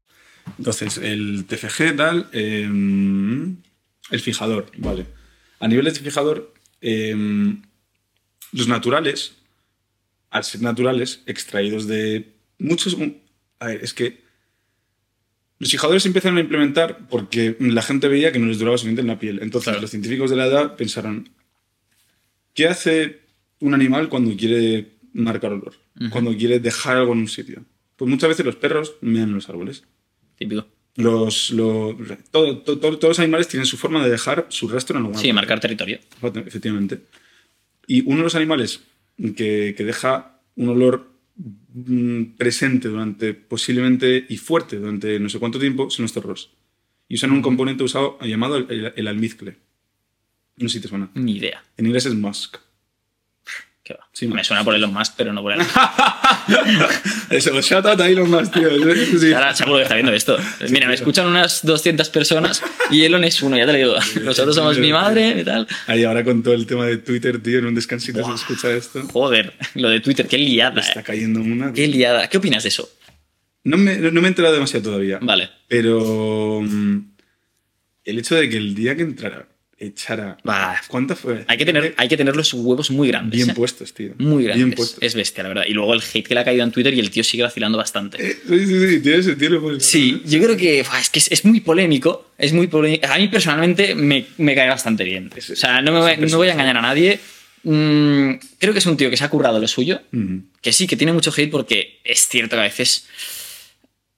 Entonces, el TFG tal. eh, el fijador, vale. A nivel de fijador, eh, los naturales, al ser naturales, extraídos de muchos. A ver, es que. Los fijadores se empezaron a implementar porque la gente veía que no les duraba suficiente en la piel. Entonces, Claro. los científicos de la edad pensaron: ¿qué hace un animal cuando quiere marcar olor? Cuando quiere dejar algo en un sitio. Pues muchas veces los perros mean en los árboles. Típico. Los, lo- todo- to- to- todos los animales tienen su forma de dejar su rastro en alguna Sí, marcar territorio. Efectivamente. Y uno de los animales que, que deja un olor mm, presente durante, posiblemente, y fuerte durante no sé cuánto tiempo, son los perros. Y usan un componente usado llamado el, el almizcle. No sé si te suena. Ni idea. En inglés es musk. Qué ¿Qué va? Sí, me suena por Elon Musk, pero no por él. Eso, shout out a Elon Musk, tío. Sí. Ahora seguro que está viendo esto. Mira, me escuchan unas 200 personas y Elon es uno, ya te lo digo. Nosotros somos mi madre y tal. Ahí ahora con todo el tema de Twitter, tío, en un descansito se escucha esto. Joder, lo de Twitter, qué liada. Está eh. cayendo una. Qué liada. ¿Qué opinas de eso? No me, no me he enterado demasiado todavía. Vale. Pero mm, el hecho de que el día que entrara, echara. Bah. ¿Cuánto fue? Hay que tener, hay que tener los huevos muy grandes. Bien eh. puestos, tío. Muy grandes. Bien puestos. Es bestia, la verdad. Y luego el hate que le ha caído en Twitter y el tío sigue vacilando bastante. Eh, sí, sí, sí, tiene sentido. pues, Sí, yo creo que buah, es que es, es muy polémico. Es muy polémico. A mí personalmente me, me cae bastante bien. Es- O sea, no me, no voy a engañar a nadie. Mm, creo que es un tío que se ha currado lo suyo. Ujú. Que sí, que tiene mucho hate porque es cierto que a veces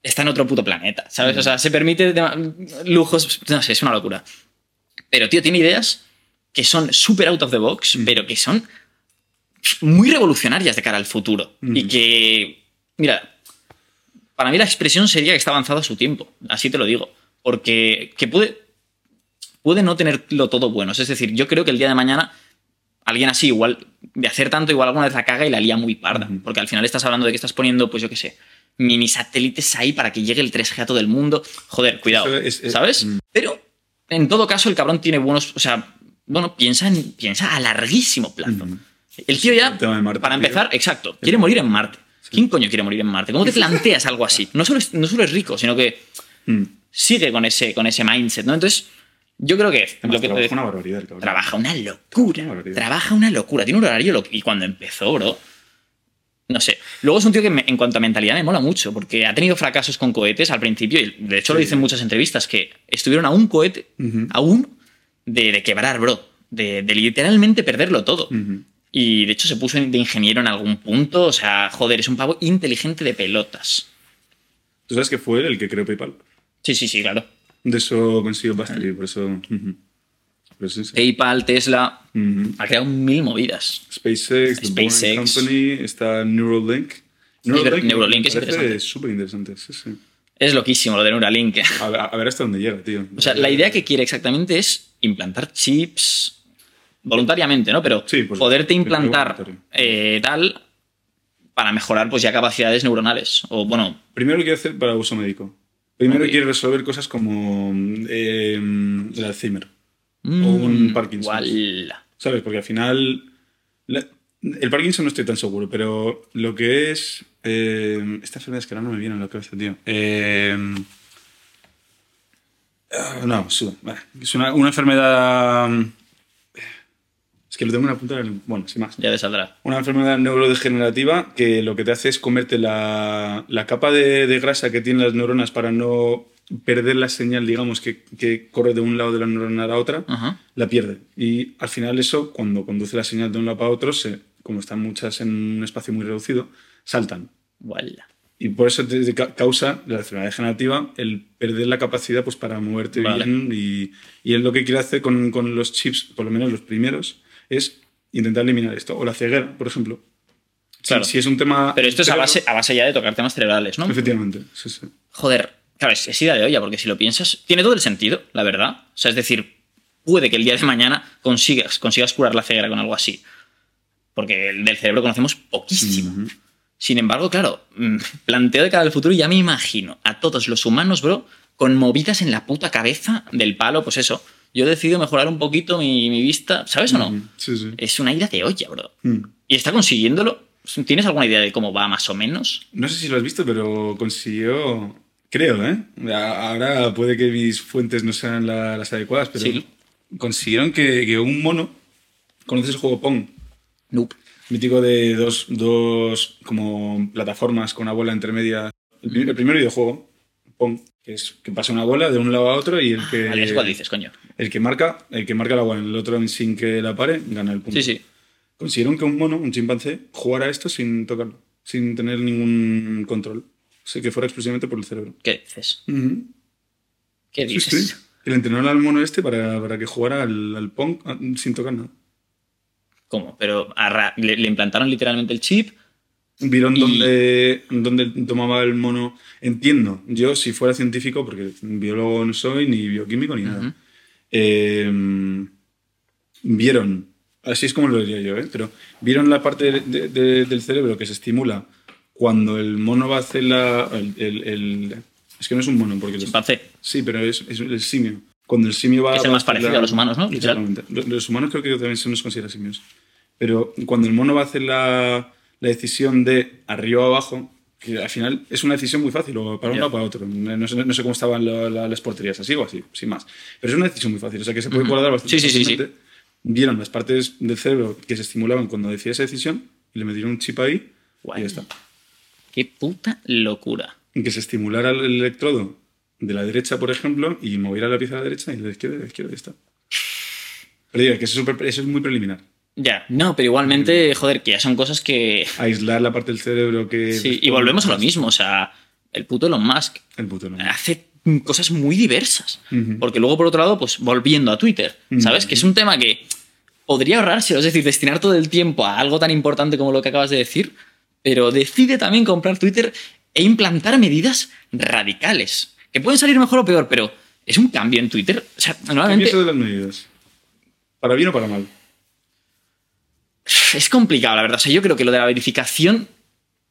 está en otro puto planeta, ¿sabes? O sea, se permite lujos, no sé, es una locura. Pero, tío, tiene ideas que son súper out of the box, pero que son muy revolucionarias de cara al futuro. Y que, mira, para mí la expresión sería que está avanzado a su tiempo, así te lo digo. Porque que puede, puede no tenerlo todo bueno. Es decir, yo creo que el día de mañana alguien así, igual, de hacer tanto, igual alguna vez la caga y la lía muy parda. Porque al final estás hablando de que estás poniendo, pues yo qué sé, mini satélites ahí para que llegue el 3G a todo el mundo. Joder, cuidado. Eso es- es- ¿Sabes? mm. Pero, en todo caso, el cabrón tiene buenos. O sea, bueno, piensa, en- piensa a larguísimo plazo. El tío ya, El Marte, para tío. empezar, exacto, quiere morir en Marte. ¿Quién coño quiere morir en Marte? ¿Cómo te planteas algo así? No solo es, no solo es rico, sino que Mm. sigue con ese, con ese mindset, ¿no? Entonces, yo creo que Además, lo que te trabaja una barbaridad, el cabrón. trabaja una locura. Una trabaja una locura. Tiene un horario lo- Y cuando empezó, bro. No sé. Luego es un tío que me- en cuanto a mentalidad me mola mucho, porque ha tenido fracasos con cohetes al principio, y de hecho lo Sí. dice en muchas entrevistas, que estuvieron a un cohete, Ujú. a un, de, de quebrar, bro. De, de literalmente perderlo todo. Y de hecho se puso de ingeniero en algún punto. O sea, joder, es un pavo inteligente de pelotas. Tú sabes que fue él el que creó PayPal. Sí, sí, sí, claro. De eso consiguió bastante, por eso. Sí. PayPal, Tesla, ha creado mil movidas. SpaceX, The Boring SpaceX. Company, está Neuralink. Neuralink es interesante. súper interesante, sí, sí. Es loquísimo lo de Neuralink. A ver, a ver hasta dónde llega, tío. O sea, la idea que quiere exactamente es implantar chips voluntariamente, ¿no? Pero Sí, pues, poderte implantar eh, tal para mejorar pues ya capacidades neuronales. O bueno, Primero lo quiere hacer para uso médico. Primero Ok. quiere resolver cosas como eh, el Alzheimer. Mm, un Parkinson. igual. ¿Sabes? Porque al final. la- el Parkinson no estoy tan seguro, pero lo que es. Eh, esta enfermedad es que ahora no me viene a la cabeza, tío. Eh, no, es una, una enfermedad. Es que lo tengo en una punta del. Bueno, sin más. Ya te saldrá. Una enfermedad neurodegenerativa que lo que te hace es comerte la, la capa de, de grasa que tienen las neuronas para no perder la señal, digamos, que, que corre de un lado de la neurona a la otra, Ajá. la pierde. Y al final eso, cuando conduce la señal de un lado para otro, se, como están muchas en un espacio muy reducido, saltan. Igual. Y por eso te, te ca- causa la enfermedad degenerativa el perder la capacidad pues, para moverte Vale. bien. Y, y él lo que quiere hacer con, con los chips, por lo menos los primeros, es intentar eliminar esto. O la ceguera, por ejemplo. Claro. Si, es un tema... Pero esto es a base, a base ya de tocar temas cerebrales, ¿no? Efectivamente, sí, sí. Joder, claro, es, es idea de olla, porque si lo piensas, tiene todo el sentido, la verdad. O sea, es decir, puede que el día de mañana consigas, consigas curar la ceguera con algo así. Porque el del cerebro conocemos poquísimo. Sin embargo, claro, mm, planteo de cara al futuro y ya me imagino a todos los humanos, bro, con movidas en la puta cabeza del palo, pues eso. Yo he decidido mejorar un poquito mi, mi vista, ¿sabes o no? Sí, sí. Es una ira de olla, bro. Mm. ¿Y está consiguiéndolo? ¿Tienes alguna idea de cómo va más o menos? No sé si lo has visto, pero consiguió... Creo, ¿eh? Ahora puede que mis fuentes no sean la- las adecuadas, pero Sí. consiguieron que, que un mono... ¿Conoces el juego Pong? Nope. mítico de dos, dos como plataformas con una bola intermedia. El, el primer videojuego, Pong, que es que pasa una bola de un lado a otro y el que, Vale, cuál dices, coño. el que marca, el que marca la bola, el otro sin que la pare, gana el punto. Sí, sí. Consiguieron que un mono, un chimpancé, jugara esto sin tocarlo, sin tener ningún control. Sea, que fuera exclusivamente por el cerebro. ¿Qué dices? Ujú. ¿Qué dices? sí. Y le entrenaron al mono este para, para que jugara al, al Pong ah, sin tocar nada. ¿Cómo? Pero a le, le implantaron literalmente el chip. Vieron Y- dónde, dónde tomaba el mono. Entiendo, yo si fuera científico, porque biólogo no soy, ni bioquímico, ni nada. Eh, vieron así es como lo diría yo, ¿eh? Pero ¿vieron la parte de- de- de- del cerebro que se estimula cuando el mono va a hacer la... el- el- el- es que no es un mono, porque... Chimpancé. Sí, pero es, es el simio. Cuando el simio va es el más hacer parecido a los humanos, ¿no? Exactamente. Los, humanos creo que también se nos considera simios. Pero cuando el mono va a hacer la, la decisión de arriba o abajo, que al final es una decisión muy fácil, o para Ya. uno o para otro. No, sé, no sé cómo estaban la- la- las porterías, así o así, sin más. Pero es una decisión muy fácil, o sea que se puede guardar bastante Sí, sí, sí, sí. Vieron las partes del cerebro que se estimulaban cuando decía esa decisión y le metieron un chip ahí Guay. y ya está. Qué puta locura. Que se estimulara el electrodo de la derecha, por ejemplo, y moviera la pieza a la derecha y de la izquierda, de la izquierda, y está. Pero digo, que eso es, súper- eso es muy preliminar. Ya. No, pero igualmente, joder, que ya son cosas que. Aislar la parte del cerebro que... Sí, y volvemos a lo mismo. O sea, el puto Elon Musk El puto no. hace cosas muy diversas. Porque luego, por otro lado, pues volviendo a Twitter, ¿sabes? Que es un tema que podría ahorrarse, es decir, destinar todo el tiempo a algo tan importante como lo que acabas de decir, pero decide también comprar Twitter e implantar medidas radicales, que pueden salir mejor o peor, pero es un cambio en Twitter. O sea, ¿Qué normalmente de las medidas? ¿Para bien o para mal? es complicado, la verdad. O sea, yo creo que lo de la verificación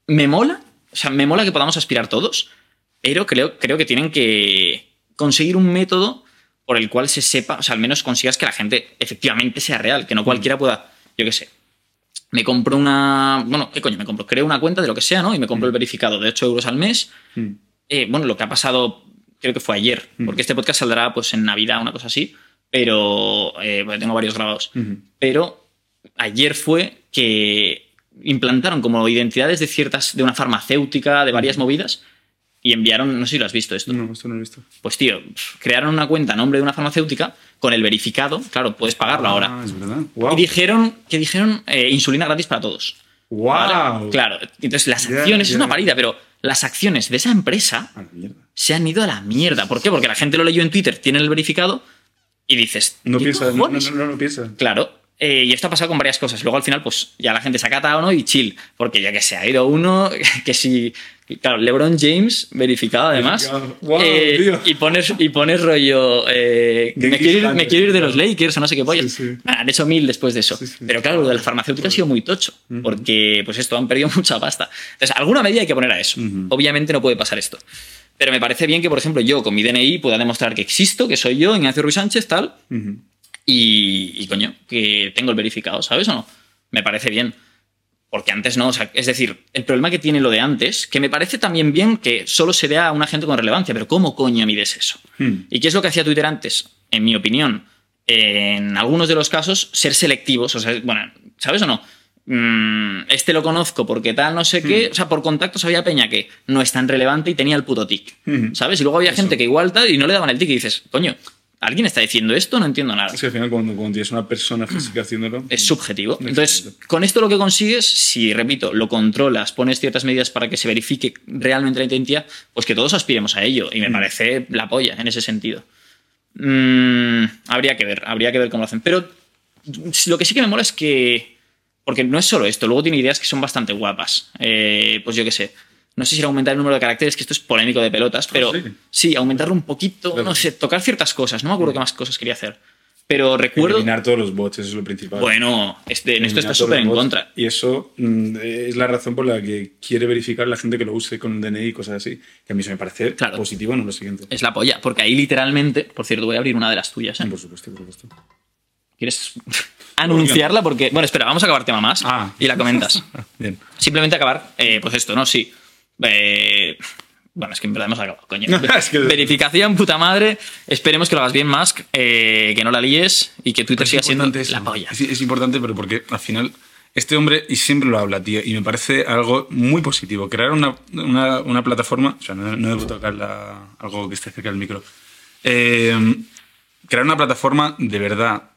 me mola, o sea, me mola que podamos aspirar todos, pero creo, creo que tienen que conseguir un método por el cual se sepa, o sea, al menos consigas que la gente efectivamente sea real, que no cualquiera pueda, yo qué sé. Me compro una. Bueno, ¿qué coño? Me compro. Creo una cuenta de lo que sea, ¿no? Y me compro el verificado de 8 euros al mes. Mm. Eh, bueno, lo que ha pasado, creo que fue ayer, porque este podcast saldrá pues en Navidad, una cosa así, pero eh, tengo varios grabados. Ujú. Pero ayer fue que implantaron como identidades de ciertas, de una farmacéutica, de varias movidas, y enviaron, no sé si lo has visto esto. No, esto no lo he visto. Pues tío, crearon una cuenta a nombre de una farmacéutica con el verificado, claro, puedes pagarlo ahora. Ah, es verdad. Wow. Y dijeron que dijeron eh, insulina gratis para todos. wow. Ahora, claro, entonces las acciones, es una parida, pero las acciones de esa empresa se han ido a la mierda. ¿Por qué? Porque la gente lo leyó en Twitter, tiene el verificado y dices. No ¿qué piensa, no, no, no, no piensa. Claro. Eh, y esto ha pasado con varias cosas. Luego al final, pues ya la gente se ha catado, ¿no? Y chill. Porque ya que se ha ido uno, que si. Claro, LeBron James, verificado además. Verificado. Guau, eh, y pones, y pones rollo. eh, me, quiero ir, me quiero ir de los. Lakers o no sé qué pollas. Sí, sí. Han hecho mil después de eso. Sí. Pero claro, lo de la farmacéutica ha sido muy tocho. Porque, pues esto, han perdido mucha pasta. Entonces, alguna medida hay que poner a eso. Obviamente no puede pasar esto. Pero me parece bien que, por ejemplo, yo con mi DNI pueda demostrar que existo, que soy yo, Ignacio Ruiz Sánchez, tal. Y, y, coño, que tengo el verificado, ¿sabes o no? Me parece bien. Porque antes no, o sea, es decir, el problema que tiene lo de antes, que me parece también bien que solo se dé a una gente con relevancia, pero ¿cómo coño mides eso? Hmm. ¿Y qué es lo que hacía Twitter antes? En mi opinión, en algunos de los casos, ser selectivos, o sea, bueno, ¿sabes o no? Mm, este lo conozco porque tal, no sé qué, o sea, por contactos había peña que no es tan relevante y tenía el puto tic, Ujú. ¿sabes? Y luego había gente que igual tal y no le daban el tic y dices, coño, ¿alguien está diciendo esto? No entiendo nada Es que al final, cuando, cuando tienes una persona física haciéndolo. es subjetivo. Exacto. Entonces, con esto lo que consigues, si, repito, lo controlas, pones ciertas medidas para que se verifique realmente la identidad, pues que todos aspiremos a ello. Y me parece la polla en ese sentido. Mm, habría que ver, habría que ver cómo lo hacen. Pero lo que sí que me mola es que. Porque no es solo esto, luego tiene ideas que son bastante guapas. Eh, pues yo qué sé. No sé si era aumentar el número de caracteres, que esto es polémico de pelotas, pero sí? sí, aumentarlo un poquito, no sé, tocar ciertas cosas. No me acuerdo qué más cosas quería hacer. Pero recuerdo. Eliminar todos los bots, eso es lo principal. Bueno, este, en esto está súper en contra. Y eso mm, es la razón por la que quiere verificar la gente que lo use con DNI y cosas así. Que a mí eso me parece Claro. positivo, no lo siguiente. Es la polla, porque ahí literalmente, por cierto, voy a abrir una de las tuyas. ¿eh? Por supuesto, por supuesto. ¿Quieres anunciarla? Porque, bueno, espera, vamos a acabar tema más Ah. y la comentas. Bien. Simplemente acabar, eh, pues esto, ¿no? Sí. Eh, bueno, es que en verdad hemos acabado, coño. Es que- Verificación, puta madre. Esperemos que lo hagas bien, Musk, eh, que no la líes y que Twitter siga siendo la polla. Es, es importante, pero porque al final este hombre, y siempre lo habla, tío, y me parece algo muy positivo. Crear una, una- una plataforma, o sea, no, no debo tocar la- algo que esté cerca del micro. Eh, crear una plataforma de verdad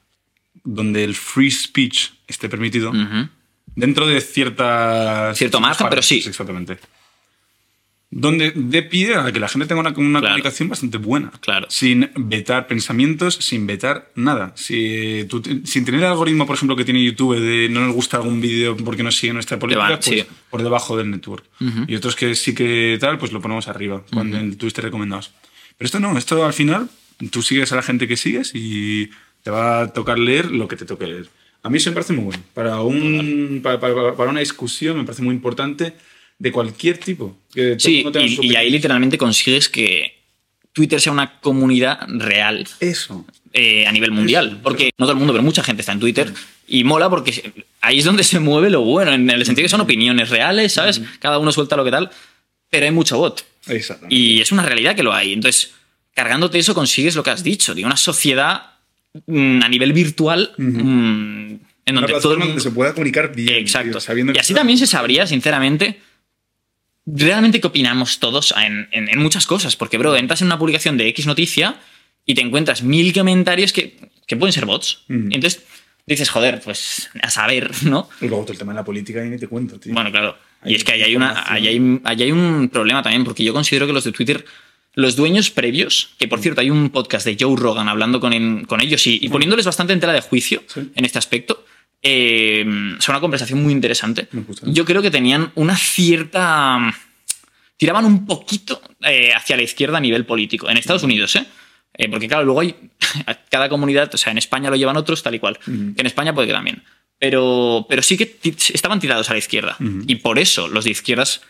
donde el free speech esté permitido dentro de ciertas... Cierto margen, pero sí. Exactamente. Donde dé pie a que la gente tenga una, una Claro. comunicación bastante buena. Claro. Sin vetar pensamientos, sin vetar nada. Si tú te- sin tener el algoritmo, por ejemplo, que tiene YouTube de no nos gusta algún vídeo porque no sigue nuestra política, van, pues sí. por debajo del network. Y otros que sí que tal, pues lo ponemos arriba, cuando en tuviste recomendados. Pero esto no, esto al final, tú sigues a la gente que sigues y te va a tocar leer lo que te toque leer. A mí eso me parece muy bueno. Para, un, para, para- para una discusión me parece muy importante de cualquier tipo. Que Sí, su y, y ahí literalmente consigues que Twitter sea una comunidad real Eso. eh, a nivel mundial. Porque no todo el mundo, pero mucha gente está en Twitter. Y mola porque ahí es donde se mueve lo bueno, en el sentido que son opiniones reales, ¿sabes? Cada uno suelta lo que tal, pero hay mucho bot. Exacto. Y es una realidad que lo hay. Entonces, cargándote eso consigues lo que has dicho, de una sociedad mm, a nivel virtual mm, en donde todo el mundo... donde se pueda comunicar bien. Exacto. tío, sabiendo y así también se sabría, sinceramente, realmente qué opinamos todos en, en- en muchas cosas. Porque, bro, entras en una publicación de X noticia y te encuentras mil comentarios que, que pueden ser bots. Mm. Entonces dices, joder, pues a saber, ¿no? Y luego todo el tema de la política y ni te cuento, tío. Bueno, claro. Hay Y es que ahí hay, una, ahí, hay, ahí hay un problema también, porque yo considero que los de Twitter, los dueños previos, que por cierto hay un podcast de Joe Rogan hablando con, en- con ellos y, y poniéndoles bastante en tela de juicio Sí. en este aspecto, eh, es una conversación muy interesante. Yo creo que tenían una cierta... Tiraban un poquito eh, hacia la izquierda a nivel político, en Estados Unidos, ¿eh? Eh, porque claro, luego hay cada comunidad, o sea, en España lo llevan otros tal y cual. Ujú. Que en España puede que también. Pero, pero sí que estaban tirados a la izquierda. Ujú. Y por eso los de izquierdas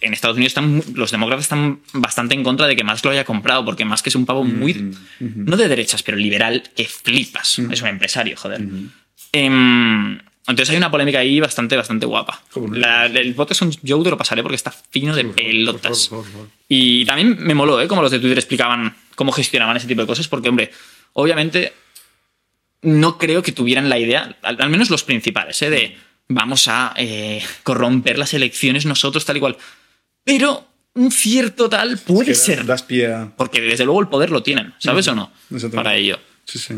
en Estados Unidos están, los demócratas están bastante en contra de que Musk lo haya comprado, porque Musk es un pavo muy, Ujú, ujú. no de derechas, pero liberal, que flipas. Ujú. Es un empresario, joder. Ujú. Em, entonces hay una polémica ahí bastante, bastante guapa. La- el podcast Joe te lo pasaré porque está fino de pelotas. por favor, por favor. Y también me moló, ¿eh? Como los de Twitter explicaban cómo gestionaban ese tipo de cosas, porque, hombre, obviamente no creo que tuvieran la idea, al, al menos los principales, ¿eh? De vamos a eh, corromper las elecciones nosotros, tal y cual. Pero un cierto tal puede Que ser. Das pie a... Porque desde luego el poder lo tienen, ¿sabes o no? Para ello. Sí, sí.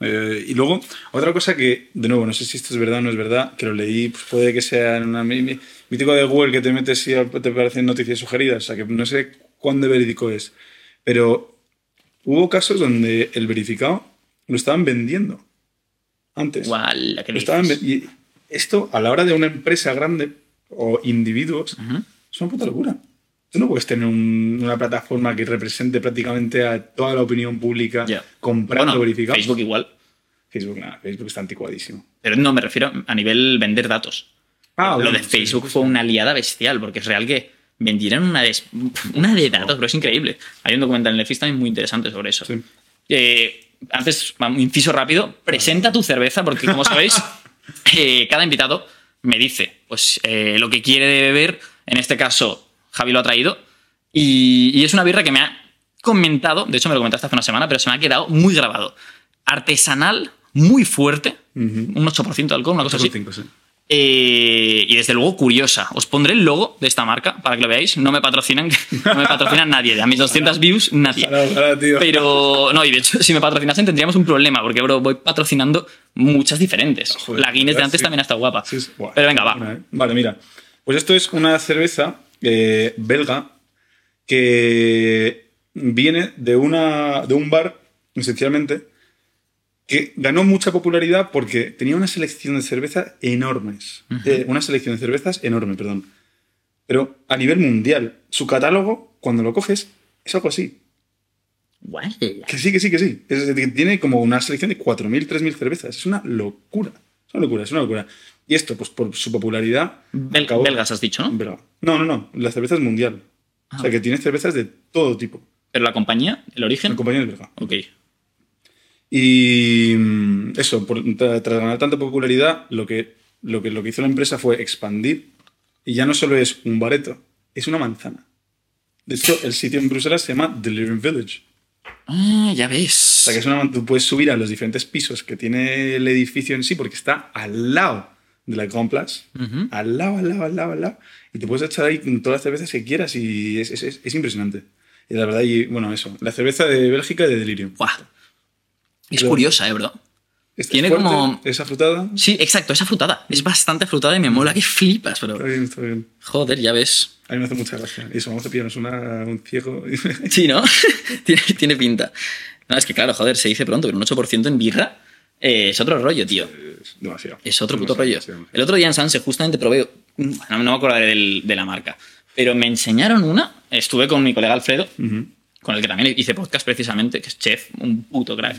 Eh, y luego, otra cosa que, de nuevo, no sé si esto es verdad o no es verdad, que lo leí, pues puede que sea en una mítico de Google que te metes y te aparecen noticias sugeridas, o sea que no sé cuán de verídico es. Pero hubo casos donde el verificado lo estaban vendiendo antes. ¿qué Lo estaban y esto, a la hora de una empresa grande o individuos, Ujú. es una puta locura. Tú no puedes tener un- una plataforma que represente prácticamente a toda la opinión pública comprando Bueno. Facebook igual. Facebook, nada, Facebook está anticuadísimo. Pero no, me refiero a nivel vender datos. Ah, lo bueno, de Facebook sí, fue una aliada bestial, porque es real que vendieron una de, una de datos, pero es increíble. Hay un documental en Netflix también muy interesante sobre eso. Sí. Eh, antes, un inciso rápido, presenta tu cerveza, porque como sabéis, eh, cada invitado me dice pues eh, lo que quiere de beber. En este caso, Javi lo ha traído. Y, y es una birra que me ha comentado, de hecho me lo comentaste hace una semana, pero se me ha quedado muy grabado. Artesanal, muy fuerte, un 8% de alcohol, una cosa así. 8,5, sí. Eh, y desde luego curiosa. Os pondré el logo de esta marca para que lo veáis. No me patrocinan, no me patrocinan nadie. A mis 200 views, nadie. Pero no, y de hecho, si me patrocinasen tendríamos un problema, porque, bro, voy patrocinando muchas diferentes. Joder, la Guinness de antes Sí. también está guapa. Sí, sí. Buah, Pero venga, va. ¿eh? Vale, mira. Pues esto es una cerveza eh, belga que viene de, una, de un bar, esencialmente, que ganó mucha popularidad porque tenía una selección de cervezas enormes. Eh, una selección de cervezas enorme, perdón. Pero a nivel mundial, su catálogo, cuando lo coges, es algo así. Guay. Que sí, que sí, que sí. Es tiene como una selección de 4.000, 3.000 cervezas. Es una locura. Es una locura, es una locura. Y esto, pues por su popularidad. Bel- acabó- belgas has dicho, ¿no? No, no, no. La cerveza es mundial. Ah. O sea, que tiene cervezas de todo tipo. Pero la compañía, el origen. La compañía es belga. Ok. Y mm, eso, por- tras ganar tanta popularidad, lo que, lo, que, lo que hizo la empresa fue expandir. Y ya no solo es un bareto, es una manzana. De hecho, el sitio en Bruselas se llama The Living Village. Ah, ya O ves. sea, que es una, tú puedes subir a los diferentes pisos que tiene el edificio en sí, porque está al lado de la Grand Place. Ujú. Al lado, al lado, al lado, al lado. Y te puedes echar ahí todas las cervezas que quieras y es, es- es- es impresionante. Y la verdad, y bueno, eso. La cerveza de Bélgica de Delirium. Buah. Es Pero- curiosa, eh, bro. Esta Tiene fuerte, como- Es afrutada. Sí, exacto, esa frutada. Es bastante frutada y me mola que flipas, Está bro. bien, está bien. Joder, ya ves. A mí me hace mucha gracia. Eso, vamos a pillarnos una, un ciego. Sí, ¿no? tiene, tiene pinta. No, es que claro, joder, se dice pronto, pero un 8% en birra eh, es otro rollo, tío. Es demasiado. Es otro puto Demasiado, rollo. demasiado. El otro día en Sanse justamente probé, no, no me acordaré del- de la marca, pero me enseñaron una, estuve con mi colega Alfredo, Ujú. con el que también hice podcast precisamente, que es chef, un puto crack.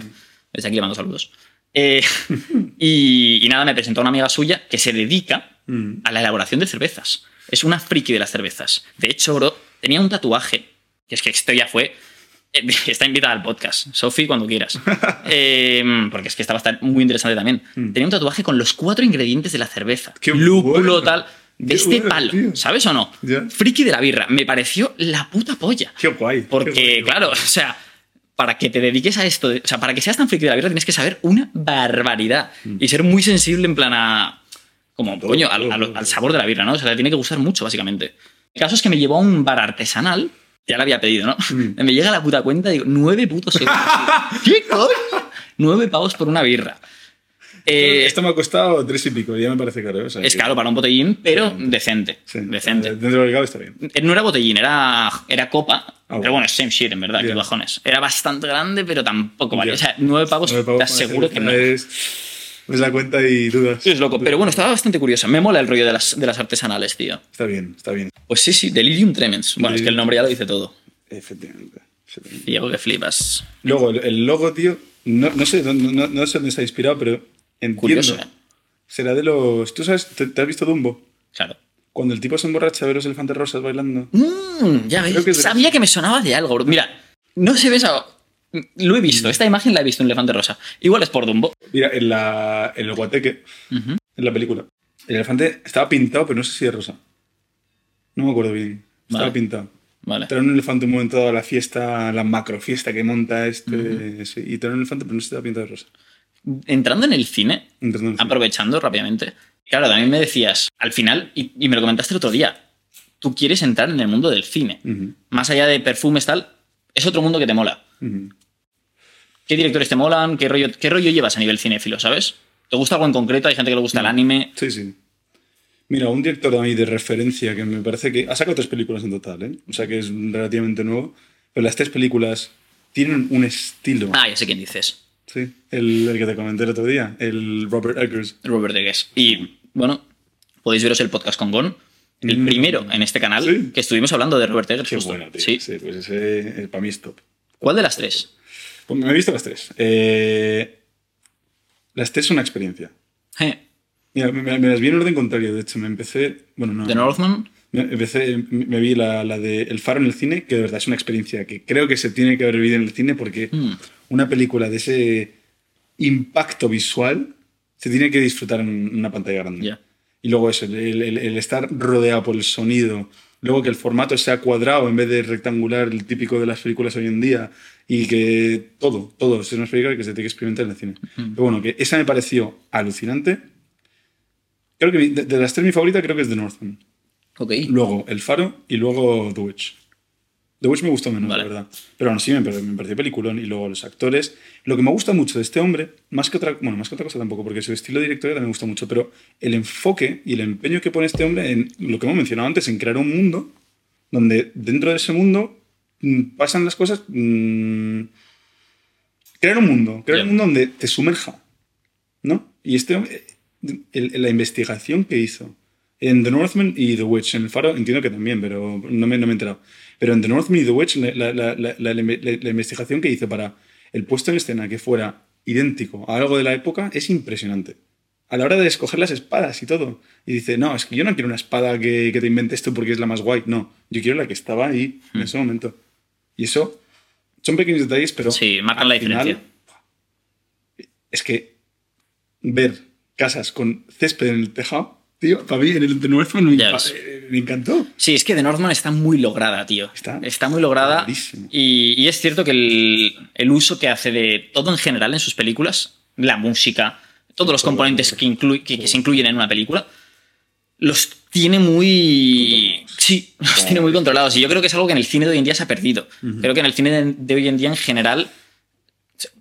Desde aquí le mando saludos. Eh, y, y nada, me presentó una amiga suya que se dedica Mm. a la elaboración de cervezas. Es una friki de las cervezas. De hecho, bro, tenía un tatuaje, que es que esto ya fue... Está invitada al podcast, Sofi, cuando quieras. Eh, porque es que esta va a estar muy interesante también. Mm. Tenía un tatuaje con los cuatro ingredientes de la cerveza. Qué Lúpulo, bueno. tal. De Qué este bueno, palo, tío. ¿sabes o no? Friki de la birra. Me pareció la puta polla. Qué guay. qué Porque, guay. claro, o sea, para que te dediques a esto, o sea, para que seas tan friki de la birra tienes que saber una barbaridad y ser muy sensible en plan a. Como, Todo, coño, al, todo, al- todo. al sabor de la birra, ¿no? O sea, tiene que gustar mucho, básicamente. El caso es que me llevó a un bar artesanal, ya lo había pedido, ¿no? Mm. Me llega la puta cuenta y digo, nueve putos euros. ¿Qué coño? Nueve pavos por una birra. Eh, Esto me ha costado tres y pico, ya me parece caro. ¿eh? O sea, es que- caro para un botellín, pero decente. Sí, Decente. Dentro de lo que cabe está bien. Eh, No era botellín, era, era copa. Ah, pero bueno. same shit, en verdad, Ya. qué bajones. Era bastante grande, pero tampoco vale. O sea, nueve pavos, Nueve pavos te para aseguro que no. Es, ves la cuenta y dudas. Es loco. Pero bueno, estaba bastante curiosa. Me mola el rollo de las, de las artesanales, tío. Está bien, está bien. Pues sí, sí, Delirium Tremens. Bueno, es que el nombre ya lo dice todo. Efectivamente. efectivamente. Diego, que flipas. Luego, el, logo, tío, no, no sé, dónde- no, no sé dónde está inspirado, pero entiendo. Curioso, ¿eh? Será de los. ¿Tú sabes? ¿Te, te has visto Dumbo? Claro. Cuando el tipo se emborracha a ver los elefantes rosas bailando. Mm, ya ves. que es de- Sabía que me sonaba de algo. bro. Mira, no se ve esa... Lo he visto. Esta imagen la he visto en Elefante Rosa. Igual es por Dumbo. Mira, en, la, en el guateque, en la película, el elefante estaba pintado, pero no sé si de rosa. No me acuerdo bien. Estaba Vale. pintado. Vale. Trae un elefante un momento dado a la fiesta, la macro fiesta que monta este. sí, y trae un elefante, pero no se estaba pintado de rosa. Entrando en el cine, aprovechando rápidamente. Claro, también me decías, al final, y, y me lo comentaste el otro día, tú quieres entrar en el mundo del cine. Más allá de perfumes, tal, es otro mundo que te mola. ¿Qué directores te molan? ¿Qué rollo, qué rollo llevas a nivel cinéfilo, sabes? ¿Te gusta algo en concreto? Hay gente que le gusta el anime. Sí, sí. Mira, un director a mí de referencia que me parece que ha sacado tres películas en total, ¿eh? O sea que es relativamente nuevo. Pero las tres películas tienen un estilo. Ah, ya sé quién dices. Sí, el, el que te comenté el otro día, el Robert Eggers. Robert Eggers. Y, bueno, podéis veros el podcast con Gon. El Mm. primero en este canal Sí. que estuvimos hablando de Robert Eggers. Qué justo. bueno, tío. Sí. Sí, pues ese eh, para mí es top. ¿Cuál de las tres? Pues me he visto las tres. Eh, las tres son una experiencia. Eh, Mira, me, me- las vi en orden contrario, de hecho. Me empecé. Bueno, no. The Northman. Me, empecé, me vi la, la de El Faro en el cine, que de verdad es una experiencia que creo que se tiene que haber vivido en el cine porque Mm. una película de ese impacto visual se tiene que disfrutar en una pantalla grande. Ya. Y luego eso, el, el- el estar rodeado por el sonido, luego que el formato sea cuadrado en vez de rectangular, el típico de las películas hoy en día, y que todo, todo, es una película que se tiene que experimentar en el cine. Pero bueno, que esa me pareció alucinante. Creo que de, de las tres mi favorita creo que es The Northman. Ok. Luego El Faro y luego The Witch. The Witch me gustó menos, Vale. la verdad. Pero aún así me, me pareció peliculón. Y luego los actores. Lo que me gusta mucho de este hombre, más que otra, bueno, más que otra cosa tampoco, porque su estilo directorial también me gusta mucho, pero el enfoque y el empeño que pone este hombre en lo que hemos mencionado antes, en crear un mundo donde dentro de ese mundo pasan las cosas. mm, crear un mundo, crear un mundo donde te sumerja. ¿No? Y este hombre, el- la investigación que hizo en The Northman y The Witch, en El Faro entiendo que también, pero no me, no me he enterado. Pero en The Northman y The Witch, la, la- la- la- investigación que hizo para el puesto en escena que fuera idéntico a algo de la época es impresionante. A la hora de escoger las espadas y todo. Y dice, no, es que yo no quiero una espada que, que te inventes tú porque es la más guay. No, yo quiero la que estaba ahí en ese momento. Y eso son pequeños detalles, pero... Sí, marcan la final, diferencia. es que ver casas con césped en el tejado, tío, para mí en el The Northman me, eh, me encantó. Sí, es que The Northman está muy lograda, tío. Está muy lograda. Y, y es cierto que el, el uso que hace de todo en general en sus películas, la música, todos los Todo, componentes que, inclu- que, que se incluyen en una película, los tiene muy. Sí, los tiene muy controlados. Y yo creo que es algo que en el cine de hoy en día se ha perdido. Creo que en el cine de, hoy en día, en general,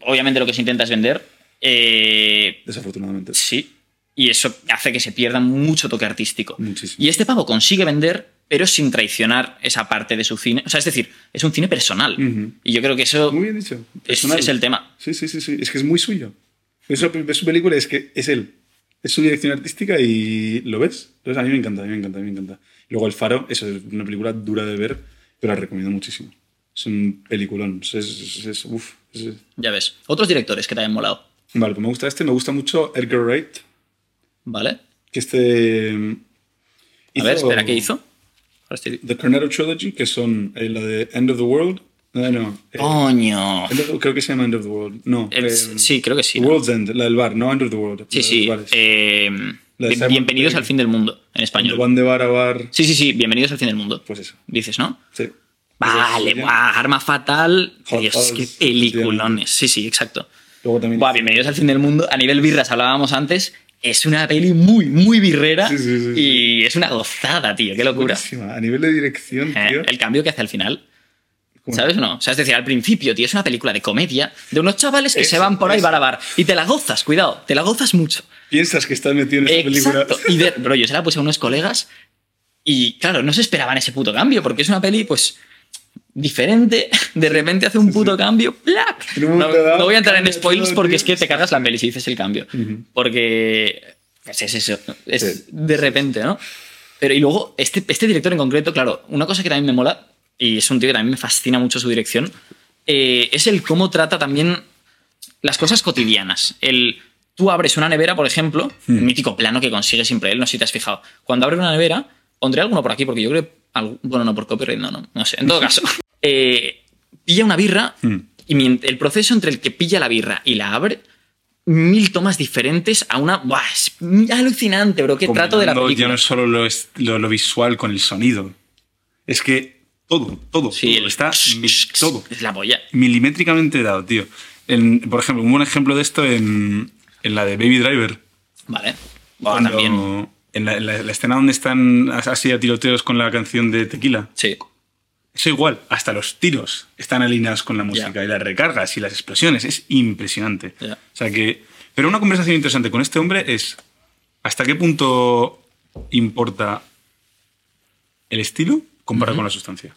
obviamente lo que se intenta es vender. eh, Desafortunadamente. Sí. Y eso hace que se pierda mucho toque artístico. Muchísimo. Y este pavo consigue vender, pero sin traicionar esa parte de su cine. O sea, es decir, es un cine personal. Ujú. Y yo creo que eso Muy bien dicho. es, es el tema. Sí, sí, sí, sí. Es que es muy suyo. Eso, ves su película es que es él. Es su dirección artística y lo ves. Entonces a mí me encanta, a mí me encanta, a mí me encanta. Luego El Faro, eso es una película dura de ver, pero la recomiendo muchísimo. Es un peliculón. Es, es- es- uf, es- Ya ves. Otros directores que te hayan molado. Vale, pues me gusta este. Me gusta mucho Edgar Wright. ¿Vale? Que este. A ver, espera, ¿qué hizo? Estoy- The Cornetto Trilogy, que son eh, la de End of the World. No, no. eh, ¡Coño! Of- creo que se llama End of the World. No. El- eh, sí, creo que sí. ¿no? World's End, la del bar, no End of the World. Sí, sí. Bien- bienvenidos al fin del mundo, en español. van de bar a bar. Sí, sí, sí, bienvenidos al fin del mundo. Pues eso. Dices, ¿no? Sí. Vale, buah, arma fatal. Hot Dios, qué peliculones. Sí, sí, exacto. Luego también. Buah, bienvenidos al fin del mundo. A nivel birras hablábamos antes. Es una peli muy, muy birrera. Sí, sí, sí, y es una gozada, tío. Qué locura. Buenísima. A nivel de dirección, Eh, tío. el cambio que hace al final. ¿Cómo? ¿Sabes o no? O sea, es decir, al principio, tío, es una película de comedia de unos chavales que Eso, se van por ahí eso. bar a bar. Y te la gozas, cuidado, te la gozas mucho. Piensas que estás metido en esta Exacto. película. Y de, bro, yo se la puse a unos colegas y, claro, no se esperaban ese puto cambio porque es una peli, pues, diferente. De repente hace un puto cambio. ¡plac! En un No, no voy a entrar en spoilers porque es que te cargas la peli si dices el cambio. Porque pues es eso. Es Sí. de repente, ¿no? Pero y luego, este, este director en concreto, claro, una cosa que también me mola, y es un tío que también me fascina mucho su dirección, eh, es el cómo trata también las cosas cotidianas. El, tú abres una nevera, por ejemplo, Hmm. el mítico plano que consigue siempre él, no sé si te has fijado. Cuando abres una nevera, pondré alguno por aquí, porque yo creo que. bueno, no, por copyright, no, no, no sé. En todo caso, eh, pilla una birra Hmm. y el proceso entre el que pilla la birra y la abre, mil tomas diferentes a una. ¡Buah! Es alucinante, bro. Qué trato de la película. Ya no es solo lo, es- lo- lo visual con el sonido. Es que todo, todo, Sí, todo está todo Es la polla. milimétricamente dado, tío. En- por ejemplo, un buen ejemplo de esto en, en la de Baby Driver. Vale. Cuando- también. En la, en la- la escena donde están así a tiroteos con la canción de Tequila. Sí. Eso igual, hasta los tiros están alineados con la música y las recargas y las explosiones. Es impresionante. O sea que. Pero una conversación interesante con este hombre es hasta qué punto importa el estilo comparado con la sustancia.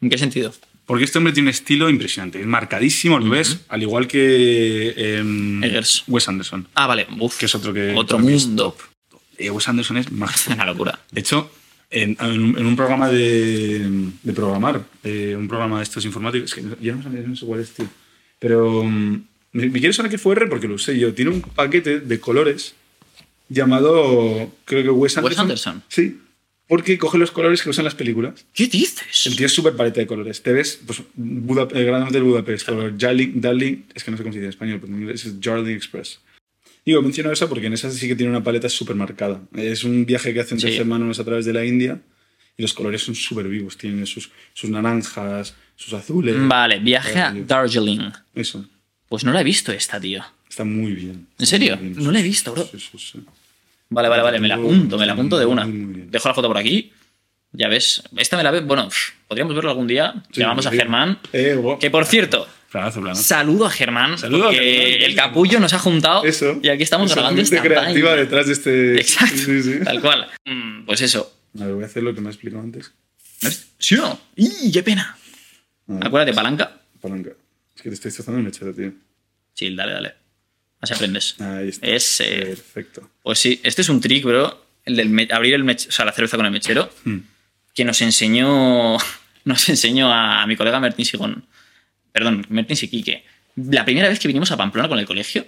¿En qué sentido? Porque este hombre tiene un estilo impresionante, es marcadísimo, lo ves, al igual que em, Eggers. Wes Anderson, Ah, vale. Uf, que es otro que Otro mundo. Eh, Wes Anderson es mágico. Una locura. De hecho, en, en un, en un programa de, de programar, eh, un programa de estos informáticos, es que ya no, sé- no sé cuál es, tío. Pero mm, me, me quiero saber qué fue R porque lo sé yo. Tiene un paquete de colores llamado, creo que Wes Anderson. Anderson. Sí, porque coge los colores que usan las películas. ¿Qué dices? El tío es súper paleta de colores. Te ves, pues, Buda, el Gran Hotel Budapest, o Darling, Darling, es que no sé cómo se dice en español, pero en inglés es Darling Express. Digo, menciono esa porque en esa sí que tiene una paleta súper marcada. Es un viaje que hacen tres Sí. hermanos a través de la India y los colores son súper vivos. Tienen sus, sus naranjas, sus azules. Vale, viaje a. Darjeeling. Eso. Pues no la he visto esta, tío. Está muy bien. ¿En serio? Bien. No la he visto, bro. Sí, sí. Vale, vale, vale, me la apunto, me la apunto de una. Dejo la foto por aquí. Ya ves, esta me la ve. Bueno, podríamos verlo algún día. Sí, Llamamos a. Germán. Eh. Que por cierto, Planazo, planazo. saludo a Germán. Saludo a Germán. El capullo nos ha juntado. Eso. Y aquí estamos grabando esta creativa detrás de este. Exacto. Sí, sí. Tal cual. Mm, Pues eso. A ver, voy a hacer lo que me ha explicado antes. ¿Sí o no? ¡Y qué pena! Acuérdate, palanca. Palanca. Es que te estoy destrozando el mechero, tío. Sí, dale, dale. Así aprendes. Ahí está. Es, eh, Perfecto. Pues sí, este es un trick, bro. El del abrir el mech- o sea, la cerveza con el mechero. Hmm. Que nos enseñó. Nos enseñó a, mi colega Mertin Sigón. Perdón, Mertin Siquique. La primera vez que vinimos a Pamplona con el colegio,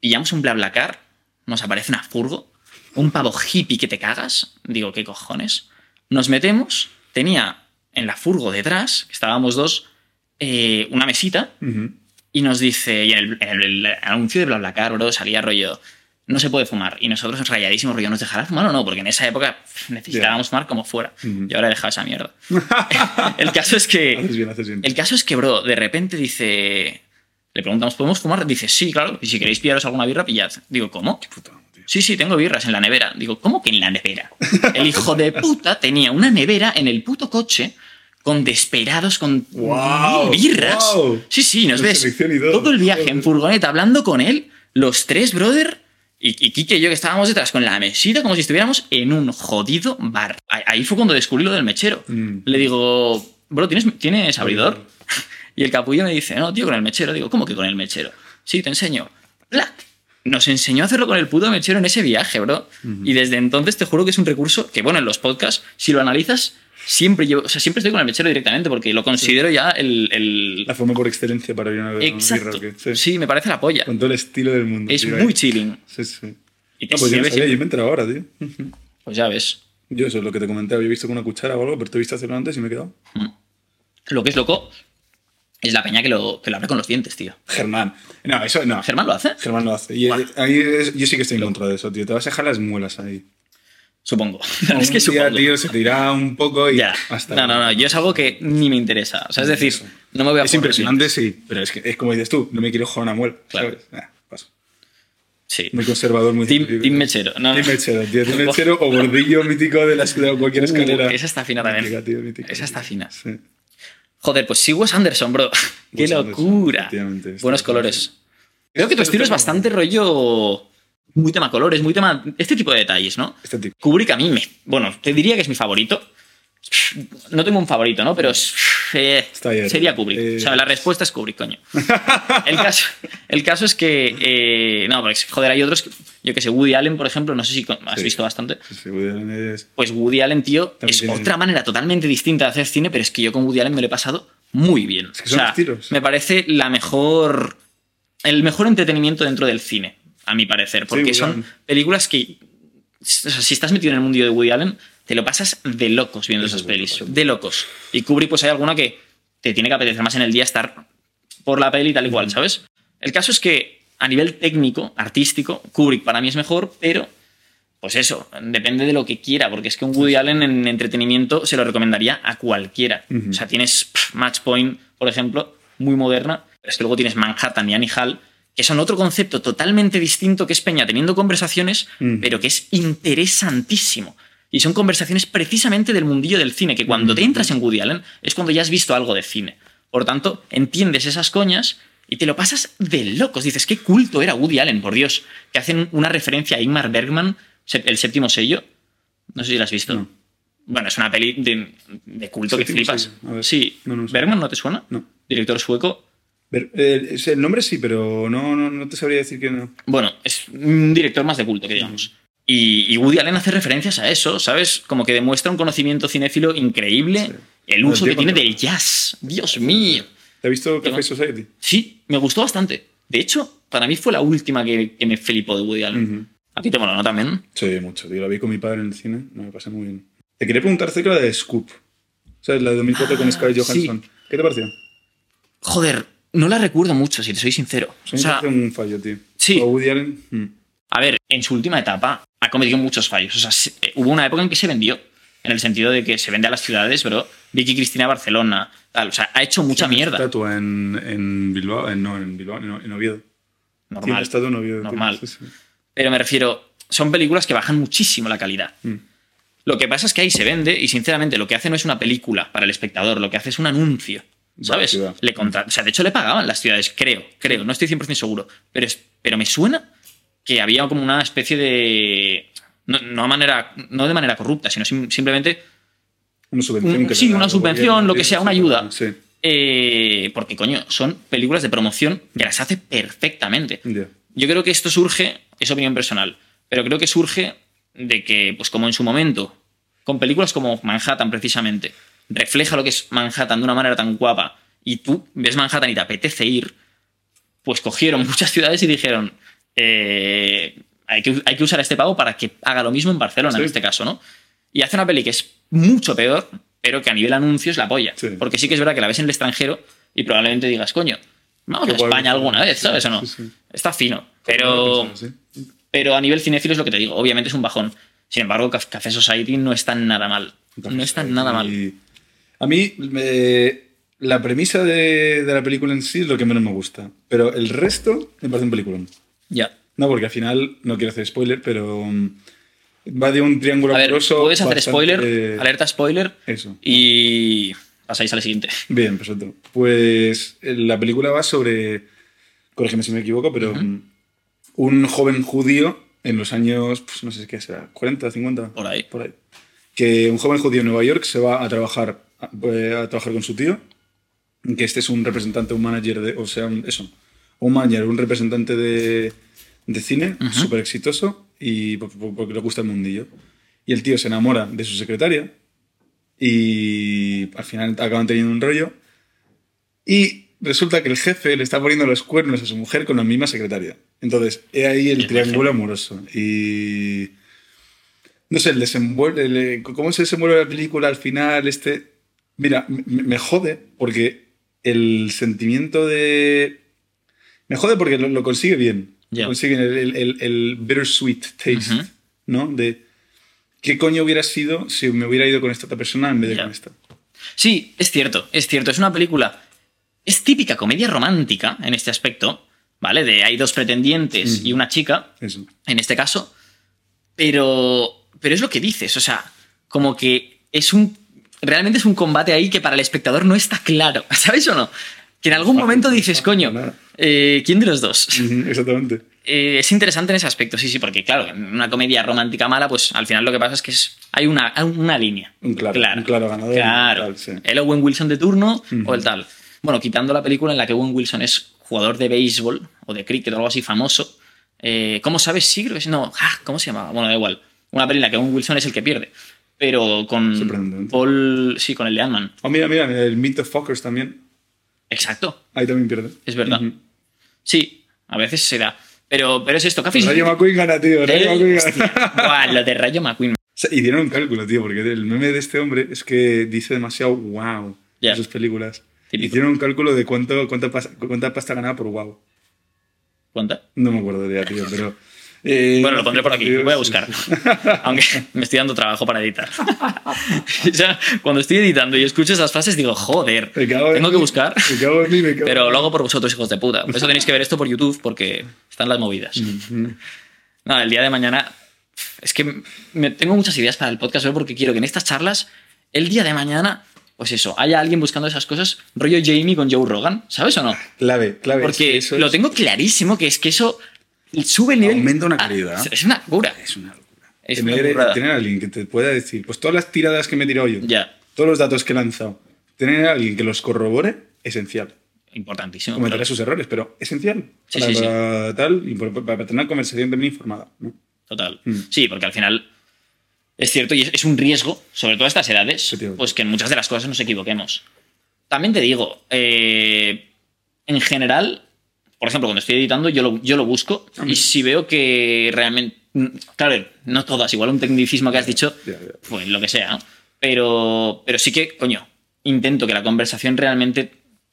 pillamos un BlaBlaCar, nos aparece una furgo, un pavo hippie que te cagas. Digo, ¿qué cojones? Nos metemos, tenía en la furgo detrás, que estábamos dos, eh, una mesita. Y nos dice, y en el, en el anuncio de BlaBlaCar, bro, salía rollo, no se puede fumar. Y nosotros rayadísimos, rollo, ¿nos dejará fumar o no? Porque en esa época necesitábamos fumar como fuera. Ujú. Y ahora he dejado esa mierda. el caso es que... Haces bien, haces bien. El caso es que, bro, de repente dice... Le preguntamos, ¿podemos fumar? Dice, sí, claro. Y si queréis pillaros alguna birra, pillad. Digo, ¿cómo? Sí, sí, tengo birras en la nevera. Digo, ¿cómo que en la nevera? El hijo de puta tenía una nevera en el puto coche con desperados, con mil birras. guau. Sí, sí, nos ves todo. el viaje en furgoneta hablando con él, los tres, brother, y, y Kike y yo que estábamos detrás con la mesita como si estuviéramos en un jodido bar. Ahí- fue cuando descubrí lo del mechero. Mm. Le digo, bro, ¿tienes, ¿tienes abridor? Y el capullo me dice, no, tío, con el mechero. Digo, ¿cómo que con el mechero? Sí, te enseño. ¡Plac! nos enseñó a hacerlo con el puto mechero en ese viaje, bro. Y desde entonces te juro que es un recurso que, bueno, en los podcasts, si lo analizas, siempre llevo, o sea, siempre estoy con el mechero directamente porque lo considero ya el, el- La forma por excelencia para ir a una Exacto. birra, ¿o qué? Sí. me parece la polla. Con todo el estilo del mundo. Es tío, muy ahí. chilling. Sí, sí. Y te No, pues yo, no sabía, yo me he enterado ahora, tío. Pues ya ves. Yo eso es lo que te comenté, había visto con una cuchara o algo, pero te he visto hacerlo antes y me he quedado. Lo que es loco es la peña que lo, que lo abre con los dientes, tío. Germán. No, eso no. ¿Germán lo hace? Germán lo hace. Y ahí es- yo sí que estoy en contra de eso, tío. Te vas a dejar las muelas ahí. Supongo. Un es que día, tío, se te irá un poco y Ya. hasta No, no, no. Yo es algo que ni me interesa. O sea, es decir, Eso. no me voy a Es impresionante, sí, pero es que es como dices tú, no me quiero joder una muela. Claro. ¿sabes? Ah, paso. Sí. Muy conservador, muy Team, team mechero. No, no. Team mechero, tío. Team mechero o bordillo mítico de la de cualquier Uh, escalera. esa está fina también. Mítica, tío, mítica. Esa está fina. Sí. Joder, pues sí, Wes Anderson, bro. ¡Qué Wes Anderson, locura! está Buenos colores. Creo que tu estilo es bastante rollo. Muy tema colores, muy tema. Este tipo de detalles, ¿no? Este tipo. Kubrick a mí me. Bueno, te diría que es mi favorito. No tengo un favorito, ¿no? Pero es- eh, Está bien. sería Kubrick. Eh. O sea, la respuesta es Kubrick, coño. El caso, el caso es que. eh, no, porque, joder, hay otros. que- Yo que sé, Woody Allen, por ejemplo, no sé si has Sí. visto bastante. Sí, Woody Allen es- Pues Woody Allen, tío, También es tiene- otra manera totalmente distinta de hacer cine, pero es que yo con Woody Allen me lo he pasado muy bien. que o son sea, estilos. me parece la mejor. El mejor entretenimiento dentro del cine, a mi parecer. Porque son películas que. o sea, si estás metido en el mundo de Woody Allen, te lo pasas de locos viendo esas es pelis. De locos. Y Kubrick, pues hay alguna que te tiene que apetecer más en el día estar por la peli tal y cual, ¿sabes? El caso es que a nivel técnico, artístico, Kubrick para mí es mejor, pero pues eso, depende de lo que quiera, porque es que un Woody Allen en entretenimiento se lo recomendaría a cualquiera. Ujú. O sea, tienes pff, Match Point, por ejemplo, muy moderna, pero es que luego tienes Manhattan y Annie Hall, que son otro concepto totalmente distinto que es Peña teniendo conversaciones, Ujú. pero que es interesantísimo. Y son conversaciones precisamente del mundillo del cine, que cuando te entras en Woody Allen es cuando ya has visto algo de cine. Por tanto, entiendes esas coñas y te lo pasas de locos. Dices, qué culto era Woody Allen, por Dios. Que hacen una referencia a Ingmar Bergman, el séptimo sello. No sé si la has visto. No. Bueno, es una peli de, de culto que flipas. Sí. No, no sé. ¿Bergman no te suena? No. Director sueco. Eh, el nombre sí, pero no, no, no te sabría decir que no. Bueno, es un director más de culto, que digamos. Y, y Woody Allen hace referencias a eso, ¿sabes? Como que demuestra un conocimiento cinéfilo increíble. Sí. El uso que tiene contra- del jazz. Dios mío. ¿Te has visto Café Society? Sí, me gustó bastante. De hecho, para mí fue la última que, que me flipó de Woody Allen. Ujú. A ti te mola, ¿no? También. Sí, mucho, tío. La vi con mi padre en el cine, me pasé muy bien. Te quería preguntar acerca de la de Scoop. ¿Sabes? La de 2004 con Ah, Scarlett sí. Johansson. ¿Qué te pareció? Joder, no la recuerdo mucho, si te soy sincero. O sea, un fallo, tío. sí. O Woody Allen. mm. A ver, en su última etapa ha cometido muchos fallos. O sea, se- eh, hubo una época en que se vendió. En el sentido de que se vende a las ciudades, pero Vicky Cristina Barcelona, tal. O sea, ha hecho mucha Tiene mierda. Estatua en, en Bilbao, en- no, en Bilbao, no, en Oviedo. Normal. estatua en Oviedo. Normal. Sí, sí. Pero me refiero, son películas que bajan muchísimo la calidad. Mm. Lo que pasa es que ahí se vende y sinceramente lo que hace no es una película para el espectador, lo que hace es un anuncio. ¿Sabes? Le contra- o sea, de hecho le pagaban las ciudades, creo, creo, no estoy 100% seguro, pero, es, pero me suena que había como una especie de... No, no, a manera, no de manera corrupta, sino sim- simplemente Una subvención. Un- que sí, una subvención, lo que sea, una ayuda. Sí. Eh, porque, coño, son películas de promoción que las hace perfectamente. Yo creo que esto surge, es opinión personal, pero creo que surge de que, pues como en su momento, con películas como Manhattan precisamente, refleja lo que es Manhattan de una manera tan guapa, y tú ves Manhattan y te apetece ir, pues cogieron muchas ciudades y dijeron, eh, hay, que, hay que usar este pago para que haga lo mismo en Barcelona, en este caso, ¿no? Y hace una peli que es mucho peor, pero que a nivel anuncios la apoya. Sí. Porque sí que es verdad que la ves en el extranjero y probablemente digas, coño, vamos a Qué. España alguna vez, Sí, ¿sabes o no? Está fino. Pero, pero a nivel cinéfilo es lo que te digo. Obviamente es un bajón. Sin embargo, Caf- Café Society no está nada mal. No está nada mal. Y A mí, me- la premisa de, de la película en sí es lo que menos me gusta. Pero el resto me parece un peliculón. Ya. No, porque al final, no quiero hacer spoiler, pero mm, va de un triángulo A ver, amoroso puedes hacer bastante- spoiler, alerta spoiler, Eso. y pasáis al siguiente. Bien, perfecto. Pues eh, la película va sobre, corrígeme si me equivoco, pero mm, un joven judío en los años, pues, no sé qué será, 40, 50. Por ahí. Por ahí. Que un joven judío en Nueva York se va a trabajar, a, eh, a trabajar con su tío, que este es un representante, un manager de, o sea, un- eso, un manager, un representante de, de cine, súper exitoso y por- por- porque le gusta el mundillo. Y el tío se enamora de su secretaria y al final acaban teniendo un rollo. Y resulta que el jefe le está poniendo los cuernos a su mujer con la misma secretaria. Entonces, he ahí el triángulo amoroso. Y. No sé, el desenvuelve, el- cómo se desenvuelve la película al final. Este. Mira, me, jode porque el sentimiento de. Me jode porque lo, lo consigue bien. Ya. Consigue el, el, el- el bittersweet taste. ¿no? De. ¿Qué coño hubiera sido si me hubiera ido con esta otra persona en vez de con esta? Sí, es cierto, es cierto. Es una película. Es típica comedia romántica en este aspecto, ¿vale? De hay dos pretendientes y una chica, Eso. en este caso. Pero. Pero es lo que dices, o sea, como que es un. Realmente es un combate ahí que para el espectador no está claro, ¿sabes o no? Que en algún momento dices, coño, eh, ¿quién de los dos? Exactamente. Eh, es interesante en ese aspecto, sí, sí, porque claro, en una comedia romántica mala, pues al final lo que pasa es que es, hay una, una línea. Un claro, clara. un claro ganador. Claro. Tal, sí. El Owen Wilson de turno o el tal. Bueno, quitando la película en la que Owen Wilson es jugador de béisbol o de cricket o algo así famoso. Eh, ¿Cómo sabes siglo? Es- No, ah, ¿cómo se llama? Bueno, da igual. Una película que Owen Wilson es el que pierde. Pero con. Paul. Sí, con el de Ant-Man. Oh, mira, mira, el Meet the Fuckers también. Exacto. Ahí también pierde. Es verdad. Sí, a veces se da. Pero, pero es esto, Café. Rayo McQueen gana, tío. Rayo McQueen hostia, gana. buah, lo de Rayo McQueen. O sea, hicieron un cálculo, tío, porque el meme de este hombre es que dice demasiado wow Ya. en sus películas. Típico. Hicieron un cálculo de cuánto, cuánta, pasta, cuánta pasta ganaba por wow. ¿Cuánta? No me acuerdo de ya, tío, pero. Eh, Bueno, lo pondré por aquí, voy a buscar. Aunque me estoy dando trabajo para editar. O sea, cuando estoy editando y escucho esas frases, digo, joder, tengo que buscar. Pero lo hago por vosotros, hijos de puta. Por eso tenéis que ver esto por YouTube, porque están las movidas. No, el día de mañana. Es que me, tengo muchas ideas para el podcast, porque quiero que en estas charlas, el día de mañana, pues eso, haya alguien buscando esas cosas, rollo Jamie con Joe Rogan, ¿sabes o no? Clave, clave. Porque es que eso lo tengo clarísimo, que es que eso sube el nivel. Aumenta una Ah, calidad. es una cura. Es una locura. Es una tener, burrada. tener a alguien que te pueda decir, pues todas las tiradas que me he tirado yo, todos los datos que he lanzado, tener a alguien que los corrobore, esencial. importantísimo. Cometeré sus errores, pero esencial. Sí, para, sí, sí. para tal, y por- para tener una conversación también informada. ¿no? Total. Mm. Sí, porque al final es cierto y es, es un riesgo, sobre todo a estas edades, pues que en muchas de las cosas nos equivoquemos. También te digo, eh, en general, por ejemplo, cuando estoy editando, yo lo, yo lo busco y si veo que realmente. mm, Claro, no todas, igual un tecnicismo que has dicho, pues lo que sea, ¿no? Pero, pero sí que, coño, intento que la conversación realmente.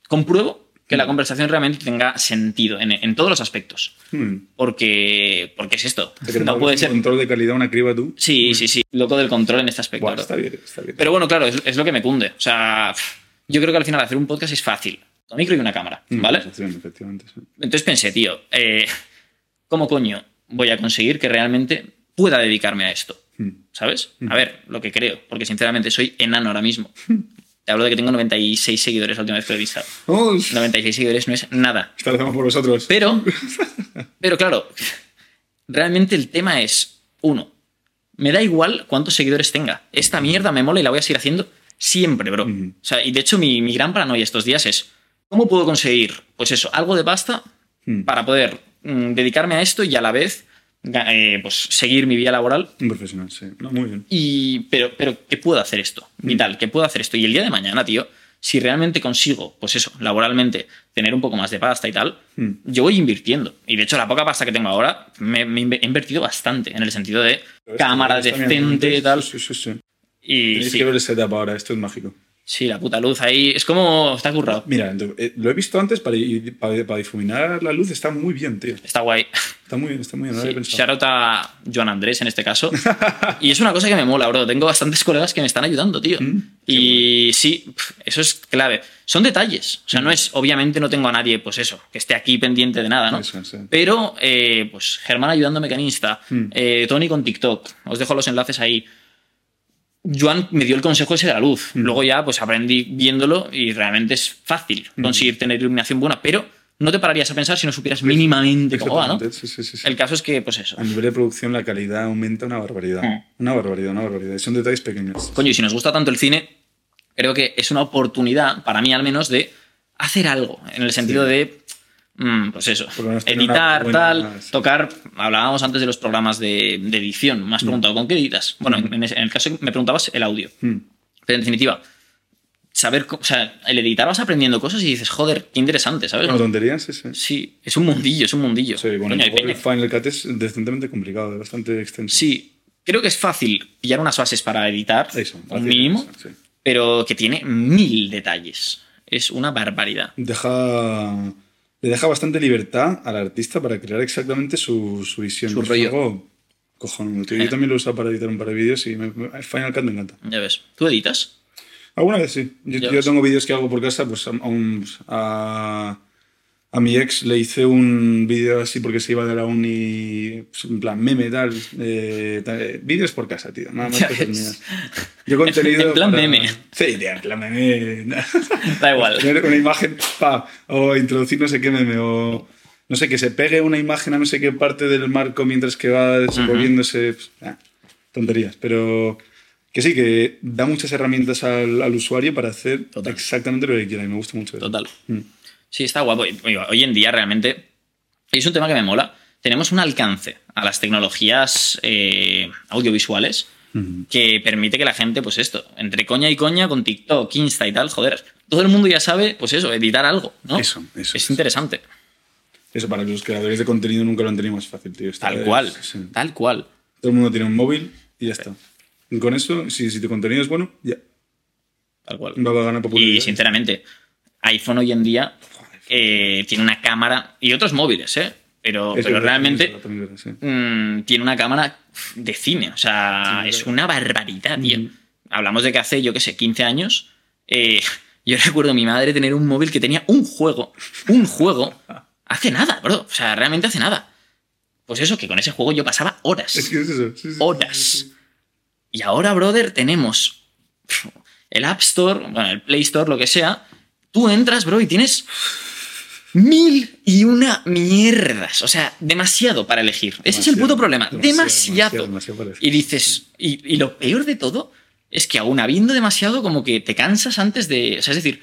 Compruebo que la conversación realmente tenga sentido en, en todos los aspectos. Hmm. Porque, porque es esto. No puede un ser. control de calidad, una criba tú. Sí, sí, sí. Loco del control en este aspecto. Está bien, está bien. Pero bueno, claro, es, es lo que me cunde. O sea, yo creo que al final hacer un podcast es fácil. Un micro y una cámara, Hmm, ¿vale? efectivamente, efectivamente, sí. Entonces pensé, tío, eh, ¿cómo coño voy a conseguir que realmente pueda dedicarme a esto? Hmm. ¿Sabes? A ver, lo que creo, porque sinceramente soy enano ahora mismo. Te hablo de que tengo 96 seguidores la última vez que lo he visto. Oh, 96 seguidores no es nada. esta la hacemos por vosotros. Pero, pero claro, realmente el tema es, uno, me da igual cuántos seguidores tenga. Esta mierda me mola y la voy a seguir haciendo siempre, bro. O sea, y de hecho mi, mi gran paranoia estos días es, ¿cómo puedo conseguir, pues eso, algo de pasta Hmm. para poder mm, dedicarme a esto y a la vez eh, pues, seguir mi vida laboral? Un profesional, sí. No, muy bien. Y, pero, pero, ¿qué puedo hacer esto? Vital, ¿qué puedo hacer esto? Y el día de mañana, tío, si realmente consigo, pues eso, laboralmente, tener un poco más de pasta y tal, Hmm. yo voy invirtiendo. Y de hecho, la poca pasta que tengo ahora, me, me he invertido bastante, en el sentido de cámara decente y tal. Sí, sí, sí. Y Tenéis sí, que ver el setup ahora, esto es mágico. Sí, la puta luz ahí, es como, está currado. Mira, eh, lo he visto antes para, ir- para, para difuminar la luz, está muy bien, tío. Está guay. Está muy bien, está muy bien, no Sí, shout out a Joan Andrés en este caso. y es una cosa que me mola, bro. Tengo bastantes colegas que me están ayudando, tío. Mm, y sí, eso es clave. Son detalles. O sea, no es, obviamente no tengo a nadie, pues eso, que esté aquí pendiente de nada, ¿no? Eso, sí. Pero, eh, pues Germán ayudándome con Insta, Mm. eh, Tony con TikTok. Os dejo los enlaces ahí. Joan me dio el consejo ese de la luz. Mm. Luego ya, pues aprendí viéndolo y realmente es fácil conseguir tener iluminación buena, pero no te pararías a pensar si no supieras mínimamente cómo va, ¿no? Sí, sí, sí. El caso es que, pues eso. A nivel de producción, la calidad aumenta una barbaridad. Mm. Una barbaridad, una barbaridad. Son detalles pequeños. Coño, y si nos gusta tanto el cine, creo que es una oportunidad, para mí al menos, de hacer algo. En el sentido de mm, pues eso, editar, buena- tal, sí. tocar. Hablábamos antes de los programas de, de edición. Me has preguntado, ¿con qué editas? Bueno, en, en el caso que me preguntabas el audio. Mm. Pero en definitiva, saber, o sea, el editar vas aprendiendo cosas y dices, joder, qué interesante, ¿sabes? No, tonterías, sí, sí. Sí, es un mundillo, es un mundillo. Sí, bueno, Coño, el Final Cut es decentemente complicado, bastante extenso. Sí, creo que es fácil pillar unas bases para editar, Eso, un mínimo, eso, sí. pero que tiene mil detalles. Es una barbaridad. Deja, le deja bastante libertad al artista para crear exactamente su, su visión. Su rollo. algo tío. Eh. Yo también lo he usado para editar un par de vídeos y me- Final Cut me encanta. Ya ves. ¿Tú editas? Alguna vez sí. Yo, yo tengo vídeos que hago por casa, pues a, a un- a- a mi ex le hice un vídeo así porque se iba de la uni, en plan meme, tal. eh, tal, eh, vídeos por casa, tío. Nada más cosas mías. Yo contenido. En plan para- meme. Sí, tío, en plan meme. Da igual. Tener una imagen, pa, o introducir no sé qué meme, o no sé, que se pegue una imagen a no sé qué parte del marco mientras que va desenvolviéndose. pues, ah, tonterías, pero que sí, que da muchas herramientas al, al usuario para hacer Total. exactamente lo que quiera y me gusta mucho eso. Total. Mm. Sí, está guapo. Hoy en día realmente es un tema que me mola. Tenemos un alcance a las tecnologías eh, audiovisuales que permite que la gente, pues esto, entre coña y coña, con TikTok, Insta y tal, joder, todo el mundo ya sabe, pues eso, editar algo, ¿no? Eso, eso, Es eso. interesante. Eso para los creadores de contenido nunca lo han tenido más fácil, tío. Esta Tal es- cual. sí. Tal cual. Todo el mundo tiene un móvil y ya está. Y con eso, si, si tu contenido es bueno, ya. Tal cual. Va a ganar popularidad. Y sinceramente, iPhone hoy en día eh, tiene una cámara y otros móviles, ¿eh? Pero, verdad, realmente sí. mm, tiene una cámara de cine. O sea, Sí, es una barbaridad, tío. Hablamos de que hace, yo qué sé, 15 años. eh, yo recuerdo a mi madre tener un móvil que tenía un juego. Un juego. Hace nada, bro. O sea, realmente hace nada. Pues eso, que con ese juego yo pasaba horas. Es que es eso. sí, sí, sí, horas. Y ahora, brother, tenemos el App Store, bueno, el Play Store, lo que sea. Tú entras, bro, y tienes mil y una mierdas. O sea, demasiado para elegir. Ese es el puto problema. demasiado, y dices, y, y lo peor de todo es que aún habiendo demasiado, como que te cansas antes de. O sea, es decir,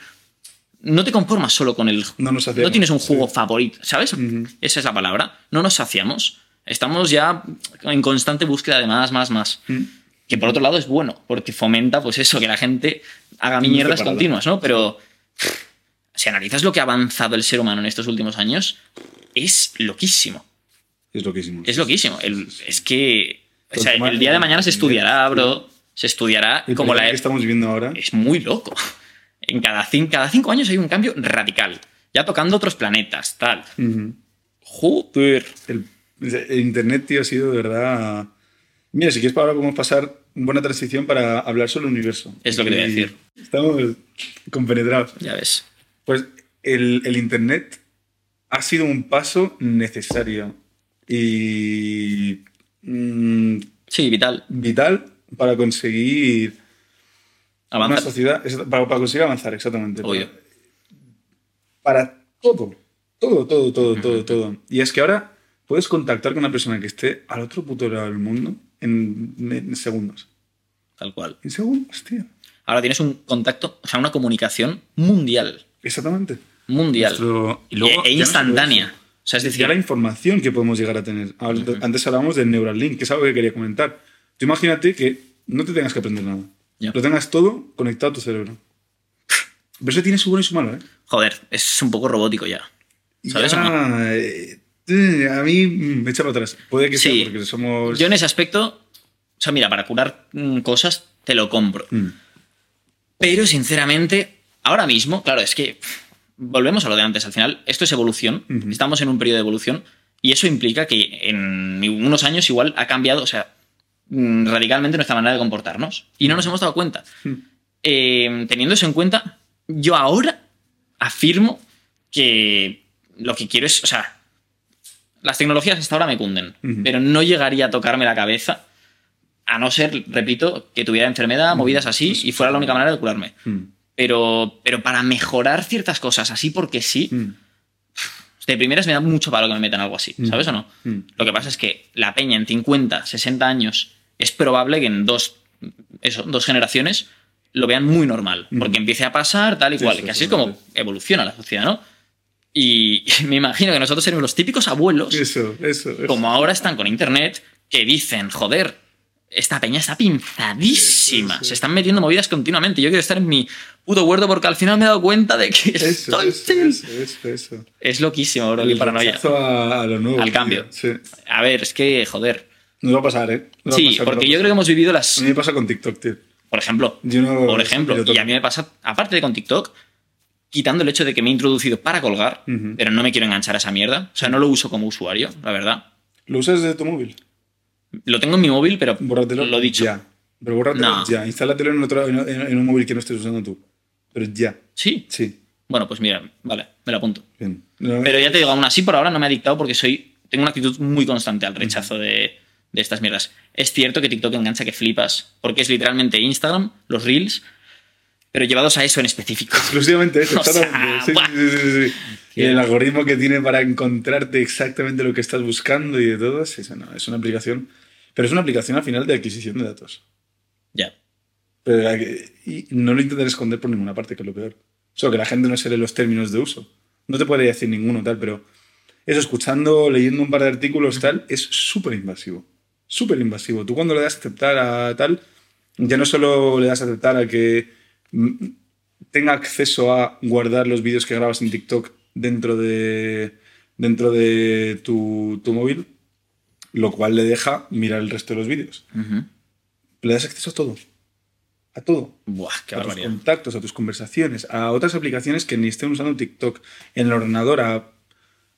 no te conformas solo con el. No nos hacemos, No tienes un juego sí. favorito, ¿sabes? Esa es la palabra. No nos saciamos. Estamos ya en constante búsqueda de más, más, más. Mm. Que por otro lado es bueno, porque fomenta, pues eso, que la gente haga mierdas continuas, ¿no? Pero si analizas lo que ha avanzado el ser humano en estos últimos años, es loquísimo. Es loquísimo. Es loquísimo. El- es que. O sea, el día de mañana se estudiará, bro. Se estudiará El como la. que estamos viviendo ahora. Es muy loco. En cada, cin- cada cinco años hay un cambio radical. Ya tocando otros planetas, tal. Joder. el, el internet, tío, ha sido de verdad. Mira, si quieres, ahora podemos pasar una buena transición para hablar sobre el universo. Es lo que te iba a decir. Estamos compenetrados. Ya ves. Pues el, el internet ha sido un paso necesario y mm, Sí, vital. vital para conseguir una Avanza. sociedad, para, para conseguir avanzar, exactamente. Obvio. Para todo, todo, todo, todo, todo, todo. Y es que ahora puedes contactar con una persona que esté al otro puto lado del mundo en, en segundos. Tal cual. En segundos, tío. Ahora tienes un contacto, o sea, una comunicación mundial. Exactamente. Mundial. Nuestro- y E- luego, e solo instantánea. O sea, es decir, ya la información que podemos llegar a tener. Ahora- Antes hablábamos del Neuralink, que es algo que quería comentar. Tú imagínate que no te tengas que aprender nada. Lo tengas todo conectado a tu cerebro. Pero eso tiene su bueno y su malo, ¿eh? joder, es un poco robótico ya. ¿Sabes Ya, no? eh, eh, a mí mm, me echa para atrás. Puede que Sí. sea porque somos... Yo en ese aspecto, o sea, mira, para curar mm, cosas te lo compro. Mm. Pero sinceramente, ahora mismo, claro, es que pff, volvemos a lo de antes. Al final, esto es evolución. Estamos en un periodo de evolución. Y eso implica que en unos años igual ha cambiado, o sea, mm, radicalmente nuestra manera de comportarnos. Y no nos hemos dado cuenta. Eh, teniendo eso en cuenta, yo ahora afirmo que lo que quiero es, o sea, las tecnologías hasta ahora me cunden, pero no llegaría a tocarme la cabeza a no ser, repito, que tuviera enfermedad, movidas así, y fuera la única manera de curarme. Pero, pero para mejorar ciertas cosas así porque sí, Mm. de primeras me da mucho palo que me metan algo así, Mm. ¿sabes o no? Mm. Lo que pasa es que la peña en 50, 60 años es probable que en dos, eso, dos generaciones lo vean muy normal, Mm. porque empiece a pasar tal y Sí, cual, sí, que así es como evoluciona la sociedad, ¿no? Y me imagino que nosotros seremos los típicos abuelos, Eso, eso. eso. como ahora están con internet, que dicen, joder, esta peña está pinzadísima. Sí, sí, sí. Se están metiendo movidas continuamente. Yo quiero estar en mi puto huerto porque al final me he dado cuenta de que Eso, estoy eso, eso. Es loquísimo, bro, qué El paranoia. a, a lo nuevo. Al cambio. A ver, es que, joder. Nos va a pasar, ¿eh? Sí, pasar, porque yo creo que hemos vivido las. A mí me pasa con TikTok, tío. Por ejemplo. Yo no- por ejemplo. Y a mí me pasa, aparte de con TikTok, quitando el hecho de que me he introducido para colgar, pero no me quiero enganchar a esa mierda. O sea, no lo uso como usuario, la verdad. ¿Lo usas desde tu móvil? Lo tengo en mi móvil, pero Bórratelo. lo dicho. Ya. Pero bórratelo No. ya. Instálatelo en, otro, en, un móvil que no estés usando tú. Pero ya. Sí. Sí. Bueno, pues mira, vale, me lo apunto. Bien. No, Pero ya te digo, aún así por ahora no me ha dictado porque soy. Tengo una actitud muy constante al rechazo de, de estas mierdas. Es cierto que TikTok engancha que flipas, porque es literalmente Instagram, los Reels, pero llevados a eso en específico. Exclusivamente eso, sea, exactamente. Sí, sí, sí, sí, sí. Y el algoritmo que tiene para encontrarte exactamente lo que estás buscando y de todo, es, eso, no, es una aplicación. Pero es una aplicación al final de adquisición de datos. Ya. Pero que- y no lo intentan esconder por ninguna parte, que es lo peor. Solo que la gente no se lee los términos de uso. No te puede decir ninguno tal, pero eso, escuchando, leyendo un par de artículos tal, es súper invasivo. Súper invasivo. Tú cuando le das a aceptar a tal, ya no solo le das a aceptar a que tenga acceso a guardar los vídeos que grabas en TikTok dentro de, dentro de tu, tu móvil, lo cual le deja mirar el resto de los vídeos. Le das acceso a todo. A todo. Buah, qué a tus contactos, a tus conversaciones, a otras aplicaciones que ni estén usando TikTok, en el ordenador, a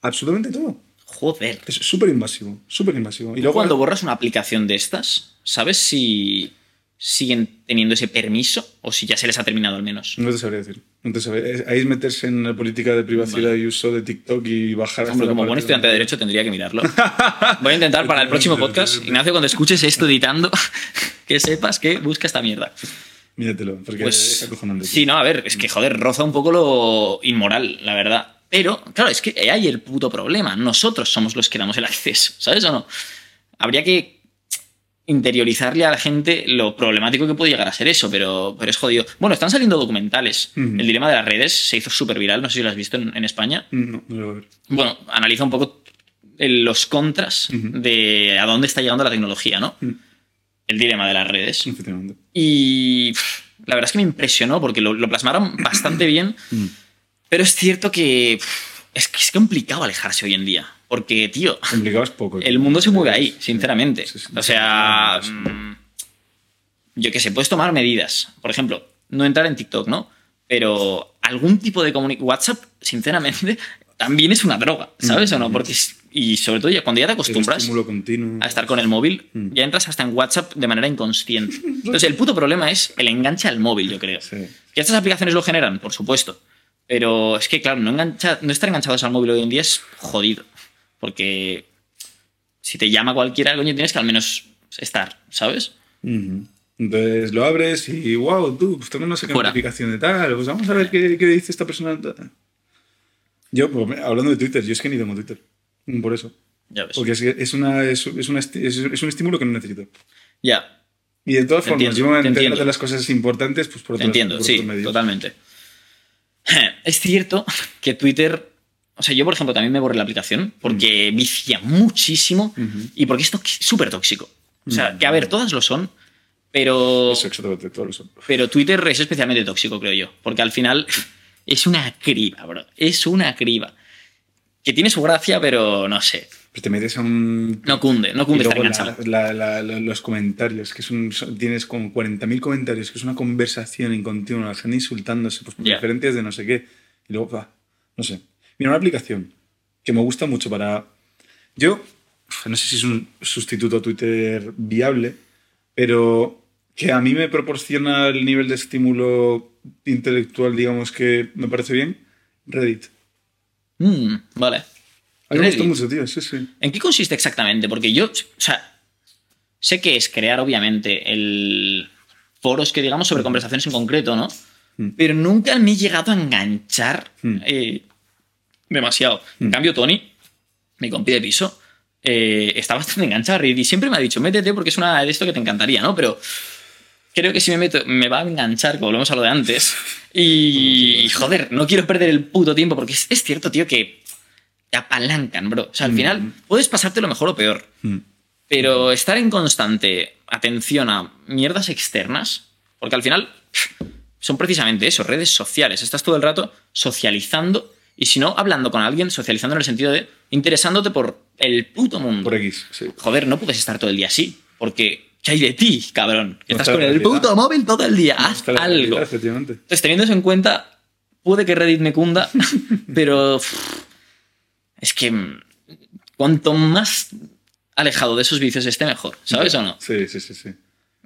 absolutamente todo. Joder. Es súper invasivo, súper invasivo. Y luego cuando borras una aplicación de estas, ¿sabes si siguen teniendo ese permiso o si ya se les ha terminado al menos? No te sabría decir. No te sabría- es- Ahí es meterse en la política de privacidad y uso de TikTok y bajar Hombre, como buen estudiante de Derecho tendría que mirarlo. Voy a intentar para el próximo podcast, Ignacio, cuando escuches esto editando, que sepas que busca esta mierda. Míratelo, porque Pues es acojonante. sí, no, a ver, es que joder, roza un poco lo inmoral, la verdad. Pero, claro, es que hay el puto problema. Nosotros somos los que damos el acceso, ¿sabes o no? Habría que interiorizarle a la gente lo problemático que puede llegar a ser eso, pero, pero es jodido. Bueno, están saliendo documentales. El dilema de las redes se hizo súper viral, no sé si lo has visto en, en España. No, no lo voy a ver. Bueno, analiza un poco el- los contras de a dónde está llegando la tecnología, ¿no? El dilema de las redes. Efectivamente. Y pff, la verdad es que me impresionó porque lo, lo plasmaron bastante bien, pero es cierto que pff, es que es complicado alejarse hoy en día. Porque, tío, Complicado es poco. el mundo se mueve ahí, sinceramente. Sí, sí, O sea, mm, yo que sé, puedes tomar medidas. Por ejemplo, no entrar en TikTok, ¿no? Pero algún tipo de comunicación. WhatsApp, sinceramente, también es una droga, ¿sabes o no? Porque, es- y sobre todo ya- cuando ya te acostumbras a estar con el móvil, Mm. ya entras hasta en WhatsApp de manera inconsciente. Entonces, el puto problema es el enganche al móvil, yo creo. Sí. Que estas aplicaciones lo generan, por supuesto. Pero es que, claro, no, engancha, no estar enganchados al móvil hoy en día es jodido. Porque si te llama cualquiera, coño, tienes que al menos estar, ¿sabes? Entonces lo abres y, wow, tú, pues tengo no sé qué Fuera. notificación de tal, pues vamos a ver qué, qué dice esta persona. Yo, pues, hablando de Twitter, yo es que ni tengo Twitter. Por eso. Ya ves. Porque es, es, una, es, es una es, un estímulo que no necesito. Ya, Y de todas Te formas, entiendo, yo me te entero entiendo. de las cosas importantes pues por te otros, entiendo, por sí, totalmente. Es cierto que Twitter. O sea, yo, por ejemplo, también me borré la aplicación porque vicia muchísimo y porque es súper tóxico. O sea, que a ver, todas lo son, pero. Eso, exactamente, todos lo son. Pero Twitter es especialmente tóxico, creo yo. Porque al final es una criba, bro. Es una criba. Que tiene su gracia, pero no sé. Pues te metes a un... No cunde, no cunde estar luego la- la- la- los comentarios, que es un, son- tienes como 40.000 comentarios, que es una conversación en continuo, la gente insultándose pues, por diferencias de no sé qué. Y luego, va, no sé. Mira, una aplicación que me gusta mucho para... Yo, no sé si es un sustituto a Twitter viable, pero que a mí me proporciona el nivel de estímulo intelectual, digamos, que me parece bien, Reddit. Mm, vale. A mí me gusta mucho, tío, sí, sí. ¿En qué consiste exactamente? Porque yo, o sea, sé que es crear, obviamente, el foros que digamos sobre conversaciones en concreto, ¿no? Mm. Pero nunca me he llegado a enganchar Mm. eh, demasiado. En Mm. cambio, Tony, mi compi de piso, eh, está bastante enganchado a Reddit y siempre me ha dicho, métete porque es una de esto que te encantaría, ¿no? Pero creo que si me meto me va a enganchar, como volvemos a lo de antes. Y, joder, no quiero perder el puto tiempo, porque es, es cierto, tío, que te apalancan, bro. O sea, al Mm. final puedes pasarte lo mejor o peor. Mm. Pero estar en constante atención a mierdas externas, porque al final son precisamente eso, redes sociales. Estás todo el rato socializando y si no, hablando con alguien, socializando en el sentido de interesándote por el puto mundo. Por X, sí. Joder, no puedes estar todo el día así, porque ¿qué hay de ti, cabrón? Que No estás está con el puto móvil todo el día, haz Está la algo. realidad. Entonces, teniendo eso en cuenta, puede que Reddit me cunda, pero es que mm, cuanto más alejado de esos vicios esté, mejor, ¿sabes o no? Sí, sí, sí. sí.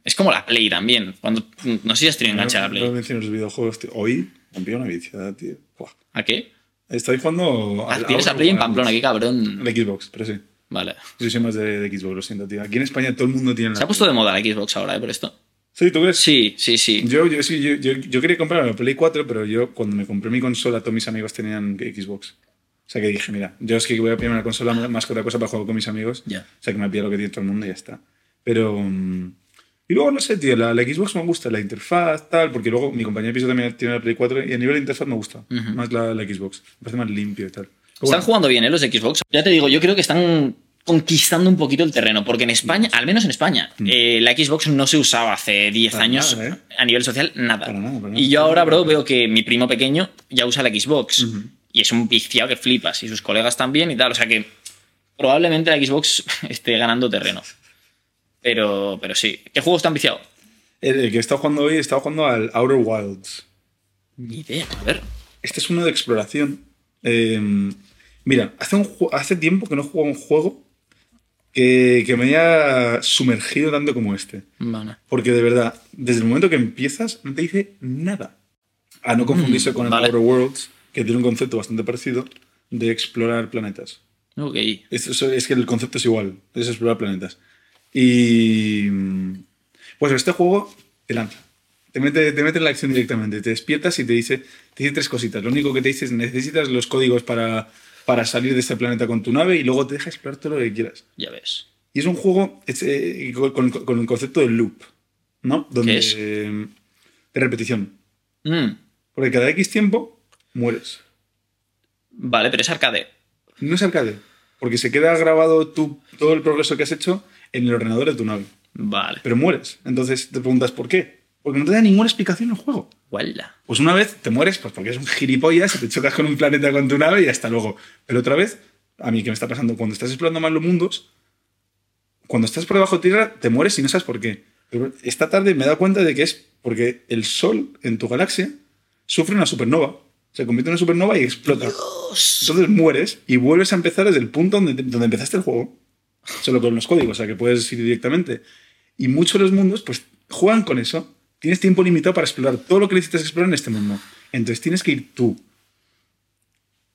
Es como la Play también. Cuando, mm, no sé si has tenido enganchada la No Play. menciono los videojuegos, tío. Hoy rompí una viciada, tío. Buah. ¿A qué? Estoy jugando. Ah, al Tienes la Play en. Pamplona, qué cabrón. De Xbox, pero sí. Vale. Yo soy más de, de Xbox, lo siento, tío. Aquí en España todo el mundo tiene la. Se ha puesto de moda la Xbox ahora, ¿eh? Por esto. Sí, ¿tú crees? Sí, sí, sí. Yo, yo, sí, yo, yo, yo quería comprar la Play 4, pero yo cuando me compré mi consola, todos mis amigos tenían Xbox. O sea que dije, mira, yo es que voy a pillar una consola más que otra cosa para jugar con mis amigos. Ya. O sea que me pillo lo que tiene todo el mundo y ya está. Pero. mm, Y luego, no sé, tío, la, la Xbox me gusta, la interfaz, tal, porque luego mi compañero de piso también tiene la Play 4 y a nivel de interfaz me gusta. Ujú. Más la, la Xbox. Me parece más limpio y tal. Pero Están bueno, jugando bien, ¿eh? Los Xbox. Ya te digo, yo creo que están conquistando un poquito el terreno, porque en España, al menos en España, eh, la Xbox no se usaba hace 10 Mm. Para años nada, ¿eh? a nivel social, nada. Para nada, para nada. Y yo ahora, bro, veo que mi primo pequeño ya usa la Xbox. Y es un viciado que flipas, y sus colegas también y tal, o sea que probablemente la Xbox esté ganando terreno. Pero, pero sí. ¿Qué juegos te han viciado? el, que he estado jugando hoy, he estado jugando al Outer Wilds. Ni idea, a ver. Este es uno de exploración. Eh, mira, hace, un, hace tiempo que no juego un juego que, que me haya sumergido tanto como este. Vale. Porque de verdad, desde el momento que empiezas, no te dice nada. A no confundirse Mm, con el vale. Outer Worlds, que tiene un concepto bastante parecido de explorar planetas. Ok. Es, es- que el concepto es igual, es explorar planetas. Y. mm, Pues este juego te lanza. Te mete, te mete en la acción directamente. Te despiertas y te dice, te dice tres cositas. Lo único que te dice es necesitas los códigos para, para salir de este planeta con tu nave y luego te deja explorar todo lo que quieras. Ya ves. Y es un juego es, eh, con, con- el concepto de loop, ¿no? Donde, es? eh, de repetición. Mm, Porque cada X tiempo mueres. Vale, pero es arcade. No es arcade. Porque se queda grabado tu, todo el progreso que has hecho en el ordenador de tu nave. Vale. pero mueres. Entonces te preguntas por qué. Porque no te da ninguna explicación el juego. Guala. Pues una vez te mueres, pues porque eres un gilipollas y te chocas con un planeta con tu nave y hasta luego. Pero otra vez, a mí que me está pasando, cuando estás explorando más los mundos, cuando estás por debajo de tierra, te mueres y no sabes por qué. Pero esta tarde me he dado cuenta de que es porque el Sol en tu galaxia sufre una supernova. Se convierte en una supernova y explota. Entonces mueres y vuelves a empezar desde el punto donde, donde empezaste el juego. Solo con los códigos, o sea que puedes ir directamente. Y muchos de los mundos, pues, juegan con eso. Tienes tiempo limitado para explorar todo lo que necesitas explorar en este mundo. Entonces tienes que ir tú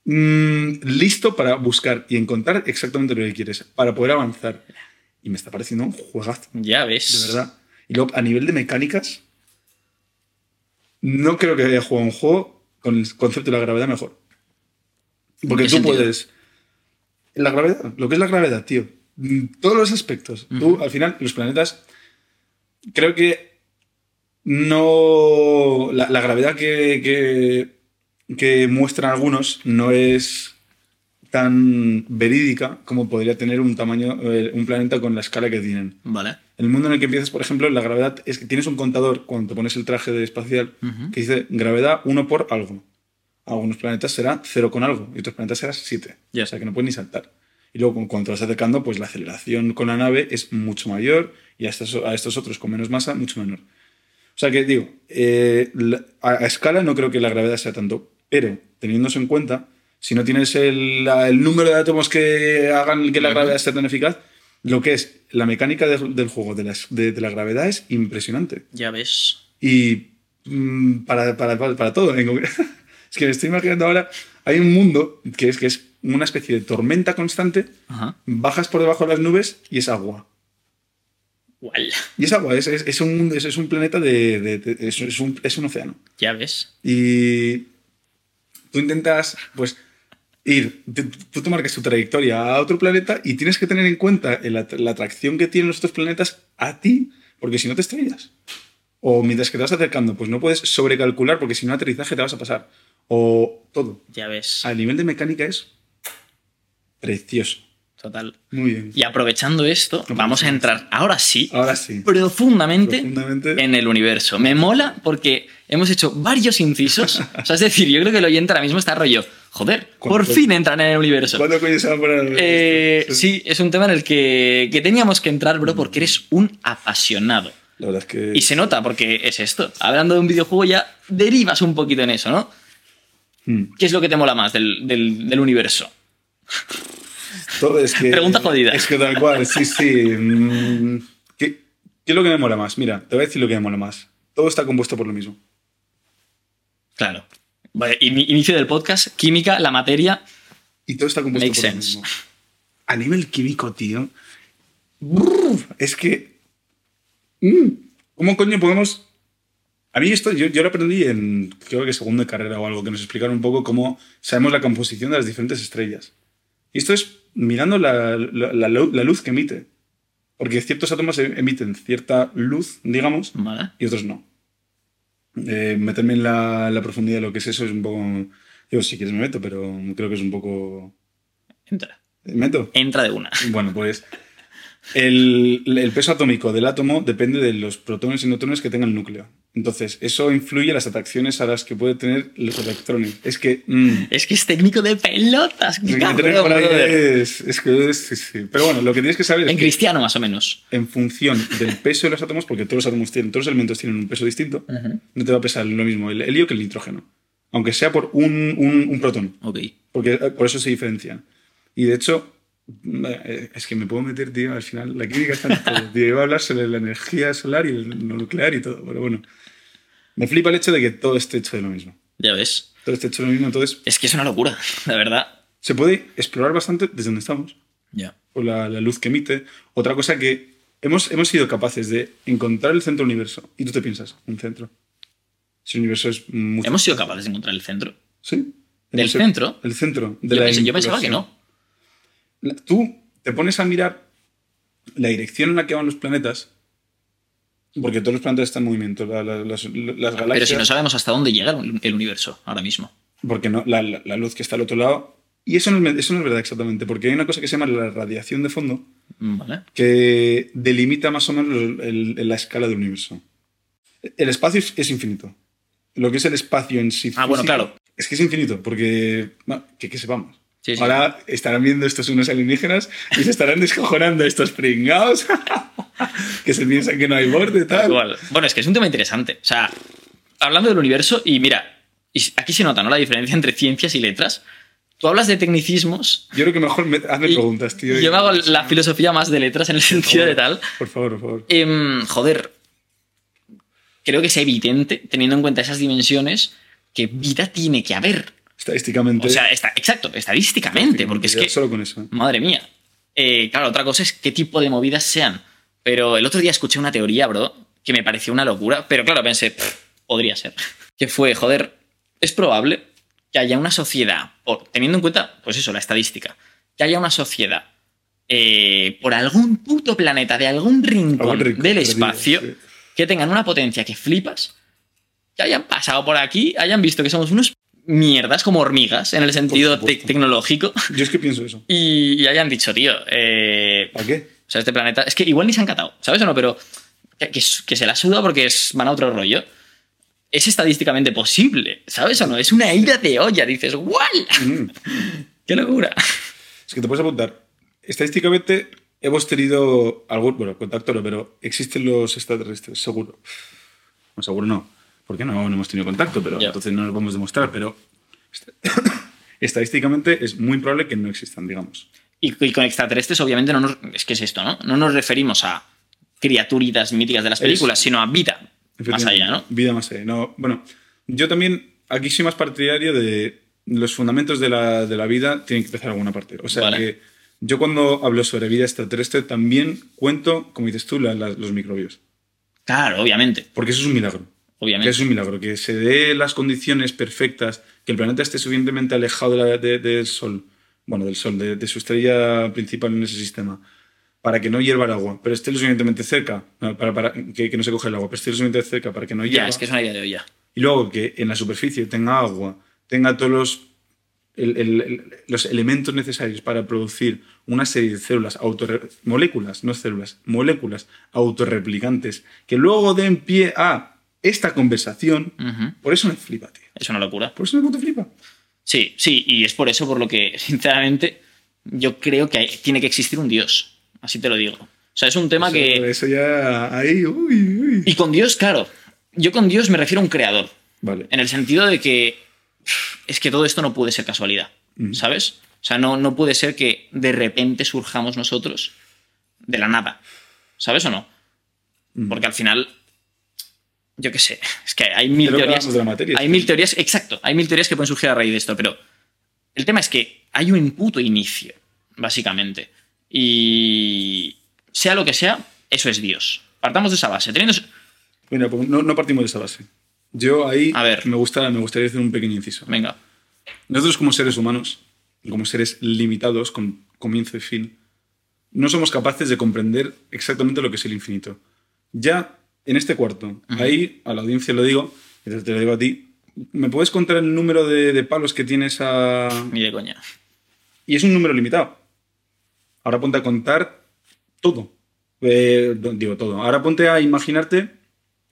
mm, listo para buscar y encontrar exactamente lo que quieres, para poder avanzar. Y me está pareciendo un juegazo, Ya ves. de verdad. Y luego, a nivel de mecánicas, no creo que haya jugado un juego con el concepto de la gravedad mejor. Porque tú sentido? puedes. La gravedad, lo que es la gravedad, tío. Mm, Todos los aspectos. Tú, al final, los planetas. Creo que no. La, la gravedad que, que, que muestran algunos no es tan verídica como podría tener un tamaño, eh, un planeta con la escala que tienen. Vale. El mundo en el que empiezas, por ejemplo, la gravedad es que tienes un contador cuando te pones el traje de espacial que dice gravedad 1 por algo. Algunos planetas será 0 con algo y otros planetas será 7. Ya. O sea que no puedes ni saltar. Y luego, cu- cuando te vas acercando, pues la aceleración con la nave es mucho mayor y a estos, a estos otros con menos masa, mucho menor. O sea que digo, eh, la- a, a escala no creo que la gravedad sea tanto, pero teniéndose en cuenta, si no tienes el, número de átomos que hagan que la gravedad sea tan eficaz, lo que es la mecánica de- del juego de, las- de- de la gravedad es impresionante. Ya ves. Y mm, para, para, para, para todo. en concreto. es que me estoy imaginando ahora, hay un mundo que es, que es una especie de tormenta constante, Ajá. bajas por debajo de las nubes y es agua. Y es agua, es, es, es un, mundo- es, un planeta de... de- es un, es un océano. Ya ves. Y tú intentas, pues, ir, tú, te marcas tu trayectoria a otro planeta y tienes que tener en cuenta la atracción que tienen los otros planetas a ti, porque si no te estrellas. O mientras que te vas acercando, pues no puedes sobrecalcular porque si no aterrizaje te vas a pasar. O todo. Ya ves. A nivel de mecánica es precioso. Total. Muy bien. Y aprovechando esto, vamos a entrar ahora sí, Ahora sí. profundamente, Profundamente. en el universo. Me mola porque hemos hecho varios incisos. o sea, es decir, yo creo que el oyente ahora mismo está rollo, joder, por ¿Cuánto- fin entran en el universo. ¿Cuándo coño se a poner? Eh, esto? sí, es un tema en el que, que teníamos que entrar, bro, porque eres un apasionado. La verdad es que. Y se nota porque es esto. Hablando de un videojuego ya derivas un poquito en eso, ¿no? Mm. ¿Qué es lo que te mola más del, del- del universo? Todo es que. Pregunta jodida. Es que tal cual, sí, sí. Mm, ¿Qué, ¿Qué es lo que me mola más? Mira, te voy a decir lo que me mola más. Todo está compuesto por lo mismo. Claro. Vale, ini- inicio del podcast, química, la materia. Y todo está compuesto por sense. lo mismo. A nivel químico, tío. Es que. mm, ¿Cómo coño podemos.? A mí esto yo, yo lo aprendí en, creo que segundo de carrera o algo, que nos explicaron un poco cómo sabemos la composición de las diferentes estrellas. Y esto es mirando la, la- la lu- la luz que emite. Porque ciertos átomos em- emiten cierta luz, digamos, Vale. y otros no. Eh, meterme en la, profundidad de lo que es eso es un poco... Digo, si quieres me meto, pero creo que es un poco... Entra. ¿Me meto? Entra de una. Bueno, pues el, el peso atómico del átomo depende de los protones y neutrones que tenga el núcleo. Entonces, eso influye en las atracciones a las que puede tener los electrones. Es que... mm, Es que es técnico de pelotas. es que cabrón, brother. es, es que es- sí, sí. Pero bueno, lo que tienes que saber es En que cristiano, más o menos. en función del peso de los átomos, porque todos los átomos tienen, todos los elementos tienen un peso distinto, no te va a pesar lo mismo el helio que el nitrógeno. Aunque sea por un, un- un protón. Ok. Porque eh, por eso se diferencian. Y de hecho, es que me puedo meter, tío, al final, la química está en todo. Tío, iba a hablar sobre la energía solar y el nuclear y todo, pero bueno. Me flipa el hecho de que todo esté hecho de lo mismo. Ya ves. Todo esté hecho de lo mismo, entonces Es que es una locura, la verdad. se puede explorar bastante desde donde estamos, Ya. por la, la luz que emite. Otra cosa que hemos, hemos sido capaces de encontrar el centro del universo. Y tú te piensas, un centro. Si el universo es mucho. Hemos sido capaces de encontrar el centro. ¿Sí? ¿Del Hemos- centro? El centro. De Yo, la pensé- yo pensaba que no. Tú te pones a mirar la dirección en la que van los planetas, porque todos los planetas están en movimiento, la- la- las, las galaxias, Pero si no sabemos hasta dónde llega el universo ahora mismo. porque no, la, luz que está al otro lado. Y eso no, es, eso no es verdad exactamente, porque hay una cosa que se llama la radiación de fondo, Vale. que delimita más o menos el- el- la escala del universo. El espacio es, es infinito. Lo que es el espacio en sí. Ah, bueno, claro. Es que es infinito, porque. bueno, que, que sepamos. Sí, sí. Ahora estarán viendo estos unos alienígenas y se estarán descojonando estos pringados que se piensan que no hay borde, tal. Igual. Bueno, es que es un tema interesante. O sea, hablando del universo, y mira, aquí se nota, ¿no? La diferencia entre ciencias y letras. Tú hablas de tecnicismos. Yo creo que mejor me, hazme preguntas, tío. Yo me hago la filosofía más de letras en el sentido de tal. Por favor, por favor. Em, joder, creo que es evidente, teniendo en cuenta esas dimensiones, que vida tiene que haber. Estadísticamente. O sea, está, exacto, estadísticamente, porque es que, Solo con eso. ¿eh? madre mía. Eh, claro, otra cosa es qué tipo de movidas sean. Pero el otro día escuché una teoría, bro, que me pareció una locura, pero claro, pensé, "Pff, podría ser. Que fue, joder, es probable que haya una sociedad, por- teniendo en cuenta, pues eso, la estadística, que haya una sociedad eh, por algún puto planeta de algún rincón Algún rincón del perdido, espacio sí. que tengan una potencia que flipas, que hayan pasado por aquí, hayan visto que somos unos mierdas como hormigas en el sentido te- tecnológico Yo es que pienso eso. y, y hayan dicho, tío, eh, ¿Para qué? o sea, este planeta, es que igual ni se han catado, ¿sabes o no? Pero que, que- que se la suda porque es, van a otro rollo. Es estadísticamente posible, ¿sabes o no? Es una ida de olla, dices, ¡guau! Mm. ¡Qué locura! Es que te puedes apuntar. Estadísticamente hemos tenido algún, bueno, contacto no, pero existen los extraterrestres, seguro. No, seguro no. ¿Por qué no? No hemos tenido contacto, pero entonces no lo podemos demostrar, pero est- estadísticamente es muy probable que no existan, digamos. Y, y con extraterrestres, obviamente, no nos, es que es esto, ¿no? No nos referimos a criaturitas míticas de las películas, sino a vida más allá, ¿no? Vida más allá. No, bueno, yo también aquí soy más partidario de los fundamentos de la, de la vida tienen que empezar alguna parte. O sea Vale. que yo cuando hablo sobre vida extraterrestre también cuento, como dices tú, la- la- los microbios. Claro, obviamente. Porque eso es un milagro. Que es un milagro, que se dé las condiciones perfectas, que el planeta esté suficientemente alejado de la- de- del Sol, bueno, del Sol, de, de su estrella principal en ese sistema, para que no hierva el agua, pero esté lo suficientemente cerca, para, para que, que no se coge el agua, pero esté lo suficientemente cerca para que no hierva. Ya, es que es una idea de olla. Y luego que en la superficie tenga agua, tenga todos los, el- el- el- los elementos necesarios para producir una serie de células, moléculas, no células, moléculas autorreplicantes, que luego den pie a esta conversación, por eso me flipa, tío. Es una locura. Por eso me puto flipa. Sí, sí, y es por eso por lo que, sinceramente, yo creo que hay- tiene que existir un Dios. Así te lo digo. O sea, es un tema que. eso ya ahí, uy, uy. Y con Dios, claro. Yo con Dios me refiero a un creador. Vale. En el sentido de que es que todo esto no puede ser casualidad, Ujú. ¿sabes? O sea, no, no puede ser que de repente surjamos nosotros de la nada, ¿sabes o no? Ujú. Porque al final, yo qué sé, es que hay mil teorías. de la materia, hay sí. mil teorías, exacto, hay mil teorías que pueden surgir a raíz de esto, pero el tema es que hay un puto inicio, básicamente. Y sea lo que sea, eso es Dios. Partamos de esa base. Teniendo... Mira, pues no, no partimos de esa base. Yo ahí A ver. Me, gusta, me gustaría hacer un pequeño inciso. Venga. Nosotros como seres humanos, como seres limitados con comienzo y fin, no somos capaces de comprender exactamente lo que es el infinito. Ya en este cuarto, ahí a la audiencia lo digo, te lo digo a ti, ¿me puedes contar el número de, de palos que tienes a... Ni de coña. Y es un número limitado. Ahora ponte a contar todo. Eh, digo todo. Ahora ponte a imaginarte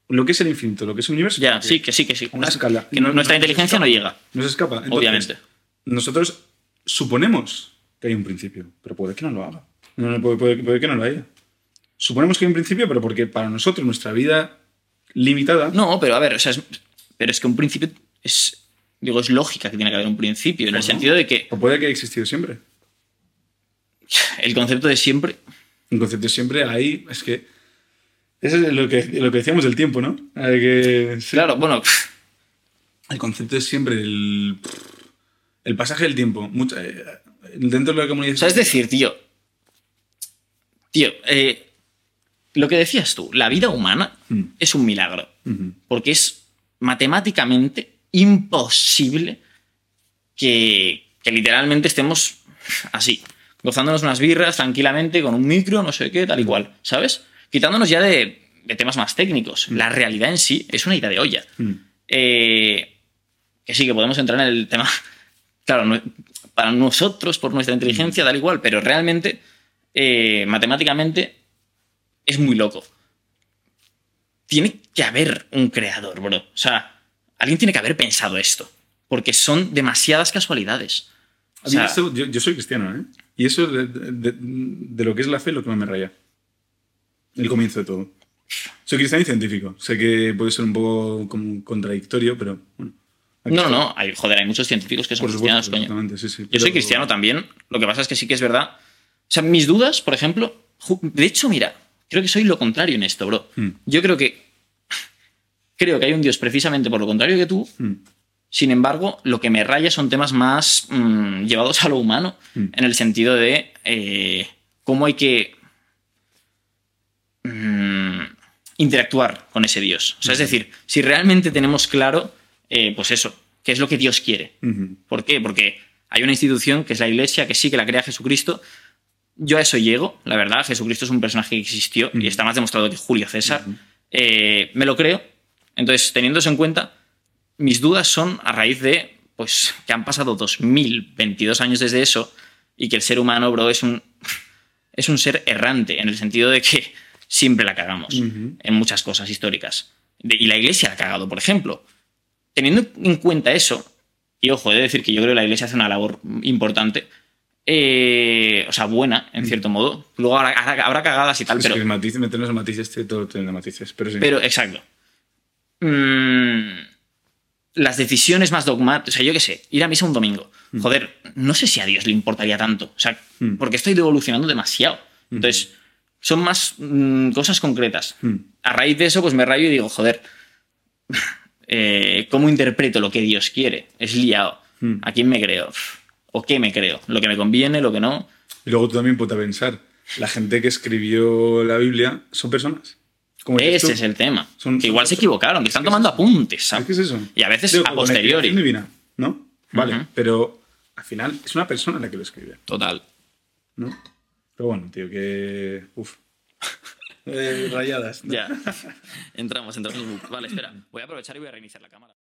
lo que es el infinito, lo que es el universo. Ya, sí, que sí, que sí. Una escala. Que No- nuestra no- inteligencia no llega, No se escapa. Entonces, obviamente. Nosotros suponemos que hay un principio, pero puede que no lo haga. No, no, puede, puede- puede que no lo haya. Suponemos que hay un principio, pero porque para nosotros nuestra vida limitada. No, pero a ver, o sea, es- pero es que un principio es. Digo, es lógica que tiene que haber un principio, en el sentido de que O puede que haya existido siempre. el concepto de siempre. Un concepto siempre ahí. Es que. Eso es lo que, lo que decíamos del tiempo, ¿no? Hay que- sí. Claro, bueno, El concepto es siempre el. El pasaje del tiempo. Mucha- eh, dentro de la comunidad. o sea, es decir, tío. Tío, eh, lo que decías tú, la vida humana Mm. es un milagro. Porque es matemáticamente imposible que, que literalmente estemos así, gozándonos unas birras tranquilamente con un micro, no sé qué, tal y cual, ¿sabes? Quitándonos ya de, de temas más técnicos. La realidad en sí es una idea de olla. Mm. Eh, que sí, que podemos entrar en el tema. Claro, no- para nosotros, por nuestra inteligencia, da igual, pero realmente, eh, matemáticamente, es muy loco. Tiene que haber un creador, bro. O sea, alguien tiene que haber pensado esto. Porque son demasiadas casualidades. O sea, yo, yo soy cristiano, ¿eh? Y eso de, de- de lo que es la fe lo que más me raya. El comienzo de todo. Soy cristiano y científico. Sé que puede ser un poco como contradictorio, pero bueno. No, no, no. Hay, joder, hay muchos científicos que son supuesto, cristianos, coño. sí, sí. Yo Pero- soy cristiano también. Lo que pasa es que sí que es verdad. O sea, mis dudas, por ejemplo. De hecho, mira, creo que soy lo contrario en esto, bro. Hmm. Yo creo que. Creo que hay un Dios precisamente por lo contrario que tú. Mm, Sin embargo, lo que me raya son temas más mm, llevados a lo humano, Mm. en el sentido de eh, cómo hay que mm, interactuar con ese Dios. O sea, es decir, si realmente tenemos claro, eh, pues eso, qué es lo que Dios quiere. ¿Por qué? Porque hay una institución que es la Iglesia, que sí que la crea Jesucristo. Yo a eso llego, la verdad. Jesucristo es un personaje que existió y está más demostrado que Julio César. Eh, me lo creo. Entonces, teniendo eso en cuenta, mis dudas son a raíz de pues, que han pasado 2022 años desde eso y que el ser humano, bro, es un, es un ser errante, en el sentido de que siempre la cagamos en muchas cosas históricas. De- y la Iglesia la ha cagado, por ejemplo. Teniendo en cuenta eso, y ojo, he de decir que yo creo que la Iglesia hace una labor importante, eh, o sea, buena, en cierto modo. Luego habrá, habrá- cagadas y tal, Es pero, que el matiz, meternos este, todo tiene matices. Pero sí. pero exacto. Mm, las decisiones más dogmáticas, o sea, yo qué sé, ir a misa un domingo. Joder, no sé si a Dios le importaría tanto, o sea, Mm. porque estoy evolucionando demasiado. Entonces, son más mm, cosas concretas. Mm. A raíz de eso, pues me rayo y digo, joder, eh, ¿cómo interpreto lo que Dios quiere? Es liado. Mm. ¿A quién me creo? ¿O qué me creo? ¿Lo que me conviene, lo que no? Y luego tú también puedes pensar, la gente que escribió la Biblia son personas. Como dices Ese tú. es el tema. Son- que igual son- se equivocaron, que están tomando es- apuntes, ¿Sabes qué es eso? Y a veces Digo, a posteriori. divina, ¿no? Vale, pero al final es una persona la que lo escribe, Total. ¿no? Pero bueno, tío, que. Uf. Eh, rayadas. ¿no? Ya. entramos, entramos. Vale, espera. Voy a aprovechar y voy a reiniciar la cámara.